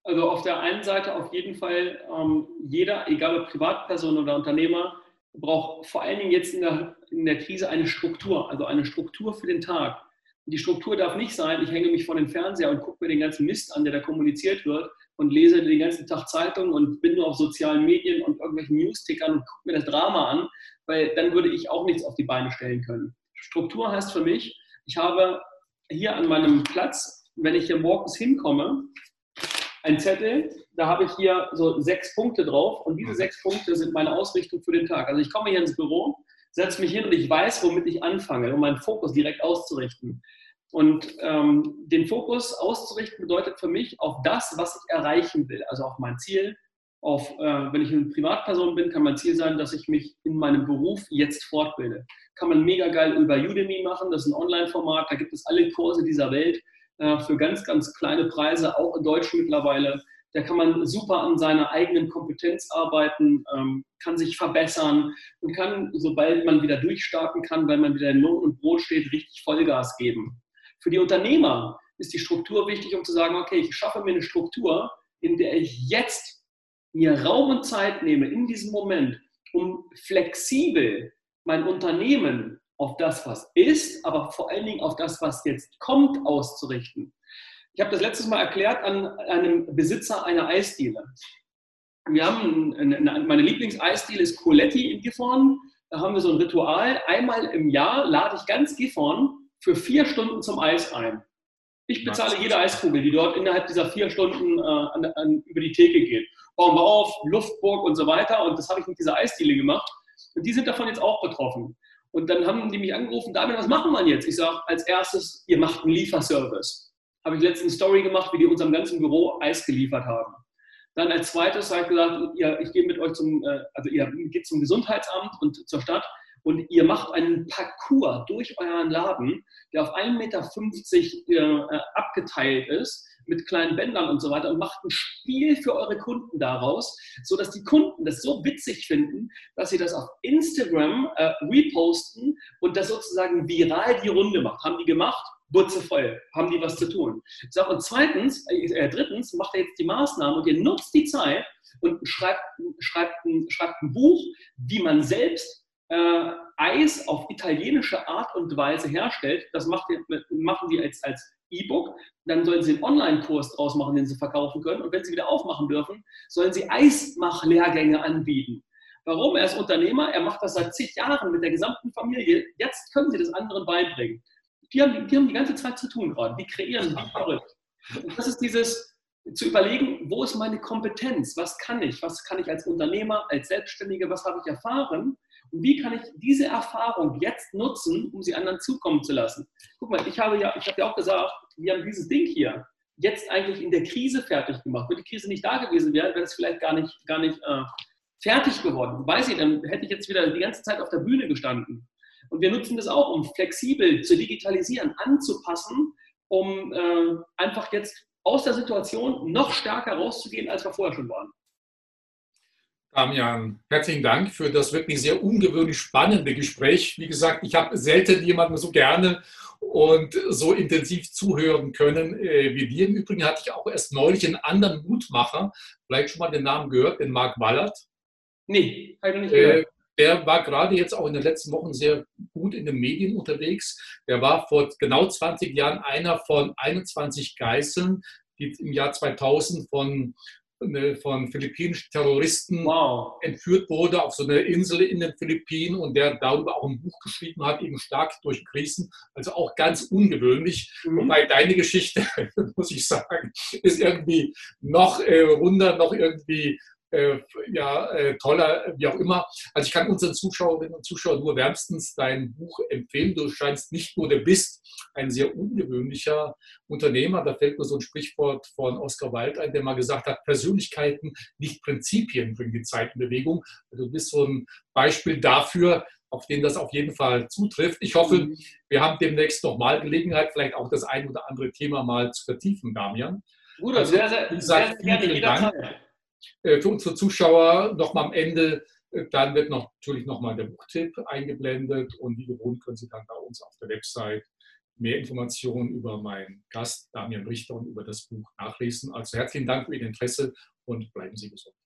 Also auf der einen Seite auf jeden Fall ähm, jeder, egal ob Privatperson oder Unternehmer, braucht vor allen Dingen jetzt in der, in der Krise eine Struktur, also eine Struktur für den Tag. Die Struktur darf nicht sein, ich hänge mich vor den Fernseher und gucke mir den ganzen Mist an, der da kommuniziert wird und lese den ganzen Tag Zeitungen und bin nur auf sozialen Medien und irgendwelchen News-Tickern und gucke mir das Drama an, weil dann würde ich auch nichts auf die Beine stellen können. Struktur heißt für mich, ich habe hier an meinem Platz, wenn ich hier morgens hinkomme, ein Zettel, da habe ich hier so sechs Punkte drauf und diese sechs Punkte sind meine Ausrichtung für den Tag. Also ich komme hier ins Büro, setze mich hin und ich weiß, womit ich anfange, um meinen Fokus direkt auszurichten. Und ähm, den Fokus auszurichten bedeutet für mich auf das, was ich erreichen will, also auf mein Ziel. Auf, äh, wenn ich eine Privatperson bin, kann mein Ziel sein, dass ich mich in meinem Beruf jetzt fortbilde. Kann man mega geil über Udemy machen, das ist ein Online-Format, da gibt es alle Kurse dieser Welt äh, für ganz, ganz kleine Preise, auch in Deutsch mittlerweile. Da kann man super an seiner eigenen Kompetenz arbeiten, ähm, kann sich verbessern und kann, sobald man wieder durchstarten kann, weil man wieder in Lohn und Brot steht, richtig Vollgas geben. Für die Unternehmer ist die Struktur wichtig, um zu sagen, okay, ich schaffe mir eine Struktur, in der ich jetzt mir Raum und Zeit nehme in diesem Moment, um flexibel mein Unternehmen auf das, was ist, aber vor allen Dingen auf das, was jetzt kommt, auszurichten. Ich habe das letztes Mal erklärt an einem Besitzer einer Eisdiele. Wir haben eine, meine Lieblingseisdiele ist Coletti in Gifhorn. Da haben wir so ein Ritual. Einmal im Jahr lade ich ganz Gifhorn für vier Stunden zum Eis ein. Ich bezahle jede Eiskugel, die dort innerhalb dieser vier Stunden äh, an, an, über die Theke geht. Bauen wir auf, Luftburg und so weiter. Und das habe ich mit dieser Eisdiele gemacht. Und die sind davon jetzt auch betroffen. Und dann haben die mich angerufen, Damian, was machen wir jetzt? Ich sage, als erstes, ihr macht einen Lieferservice. Habe ich letztens eine Story gemacht, wie die unserem ganzen Büro Eis geliefert haben. Dann als zweites habe ich gesagt, ihr, ich gehe mit euch zum, äh, also ihr geht zum Gesundheitsamt und zur Stadt und ihr macht einen Parcours durch euren Laden, der auf 1,50 Meter äh, abgeteilt ist, mit kleinen Bändern und so weiter und macht ein Spiel für eure Kunden daraus, sodass die Kunden das so witzig finden, dass sie das auf Instagram äh, reposten und das sozusagen viral die Runde macht. Haben die gemacht? Butze voll, haben die was zu tun. So, und zweitens, äh, drittens macht er jetzt die Maßnahme und ihr nutzt die Zeit und schreibt, schreibt, schreibt ein Buch, wie man selbst äh, Eis auf italienische Art und Weise herstellt, das macht, machen die als, als E-Book, dann sollen sie einen Online-Kurs draus machen, den sie verkaufen können. Und wenn sie wieder aufmachen dürfen, sollen sie Eismach-Lehrgänge anbieten. Warum? Er ist Unternehmer, er macht das seit zig Jahren mit der gesamten Familie. Jetzt können sie das anderen beibringen. Die haben, die haben die ganze Zeit zu tun gerade. Die kreieren wie verrückt. Und das ist dieses zu überlegen, wo ist meine Kompetenz? Was kann ich? Was kann ich als Unternehmer, als Selbstständige, was habe ich erfahren? Und wie kann ich diese Erfahrung jetzt nutzen, um sie anderen zukommen zu lassen? Guck mal, ich habe ja, ich habe ja auch gesagt, wir haben dieses Ding hier jetzt eigentlich in der Krise fertig gemacht. Wenn die Krise nicht da gewesen wäre, wäre es vielleicht gar nicht, gar nicht äh, fertig geworden. Weiß ich, dann hätte ich jetzt wieder die ganze Zeit auf der Bühne gestanden. Und wir nutzen das auch, um flexibel zu digitalisieren, anzupassen, um äh, einfach jetzt aus der Situation noch stärker rauszugehen, als wir vorher schon waren. Damian, herzlichen Dank für das wirklich sehr ungewöhnlich spannende Gespräch. Wie gesagt, ich habe selten jemanden so gerne und so intensiv zuhören können äh, wie dir. Im Übrigen hatte ich auch erst neulich einen anderen Mutmacher, vielleicht schon mal den Namen gehört, den Marc Wallert. Nee, habe ich nicht gehört. Äh, der war gerade jetzt auch in den letzten Wochen sehr gut in den Medien unterwegs. Der war vor genau 20 Jahren einer von 21 Geiseln, die im Jahr 2000 von von philippinischen Terroristen wow. entführt wurde auf so eine Insel in den Philippinen und der darüber auch ein Buch geschrieben hat, eben stark durch Krisen. Also auch ganz ungewöhnlich. Mhm. Wobei deine Geschichte, [laughs] muss ich sagen, ist irgendwie noch äh, runder, noch irgendwie ja, äh, toller, wie auch immer. Also ich kann unseren Zuschauerinnen und Zuschauern nur wärmstens dein Buch empfehlen. Du scheinst nicht nur, der bist ein sehr ungewöhnlicher Unternehmer. Da fällt mir so ein Sprichwort von Oscar Wilde ein, der mal gesagt hat, Persönlichkeiten, nicht Prinzipien bringen die Zeit in Bewegung. Also du bist so ein Beispiel dafür, auf den das auf jeden Fall zutrifft. Ich hoffe, mhm. wir haben demnächst nochmal Gelegenheit, vielleicht auch das ein oder andere Thema mal zu vertiefen, Damian. Gut, also, sehr, sehr, sehr, sehr gerne Dank. Äh, für unsere Zuschauer nochmal am Ende, äh, dann wird noch, natürlich nochmal der Buchtipp eingeblendet und wie gewohnt können Sie dann bei uns auf der Website mehr Informationen über meinen Gast Damian Richter und über das Buch nachlesen. Also herzlichen Dank für Ihr Interesse und bleiben Sie gesund.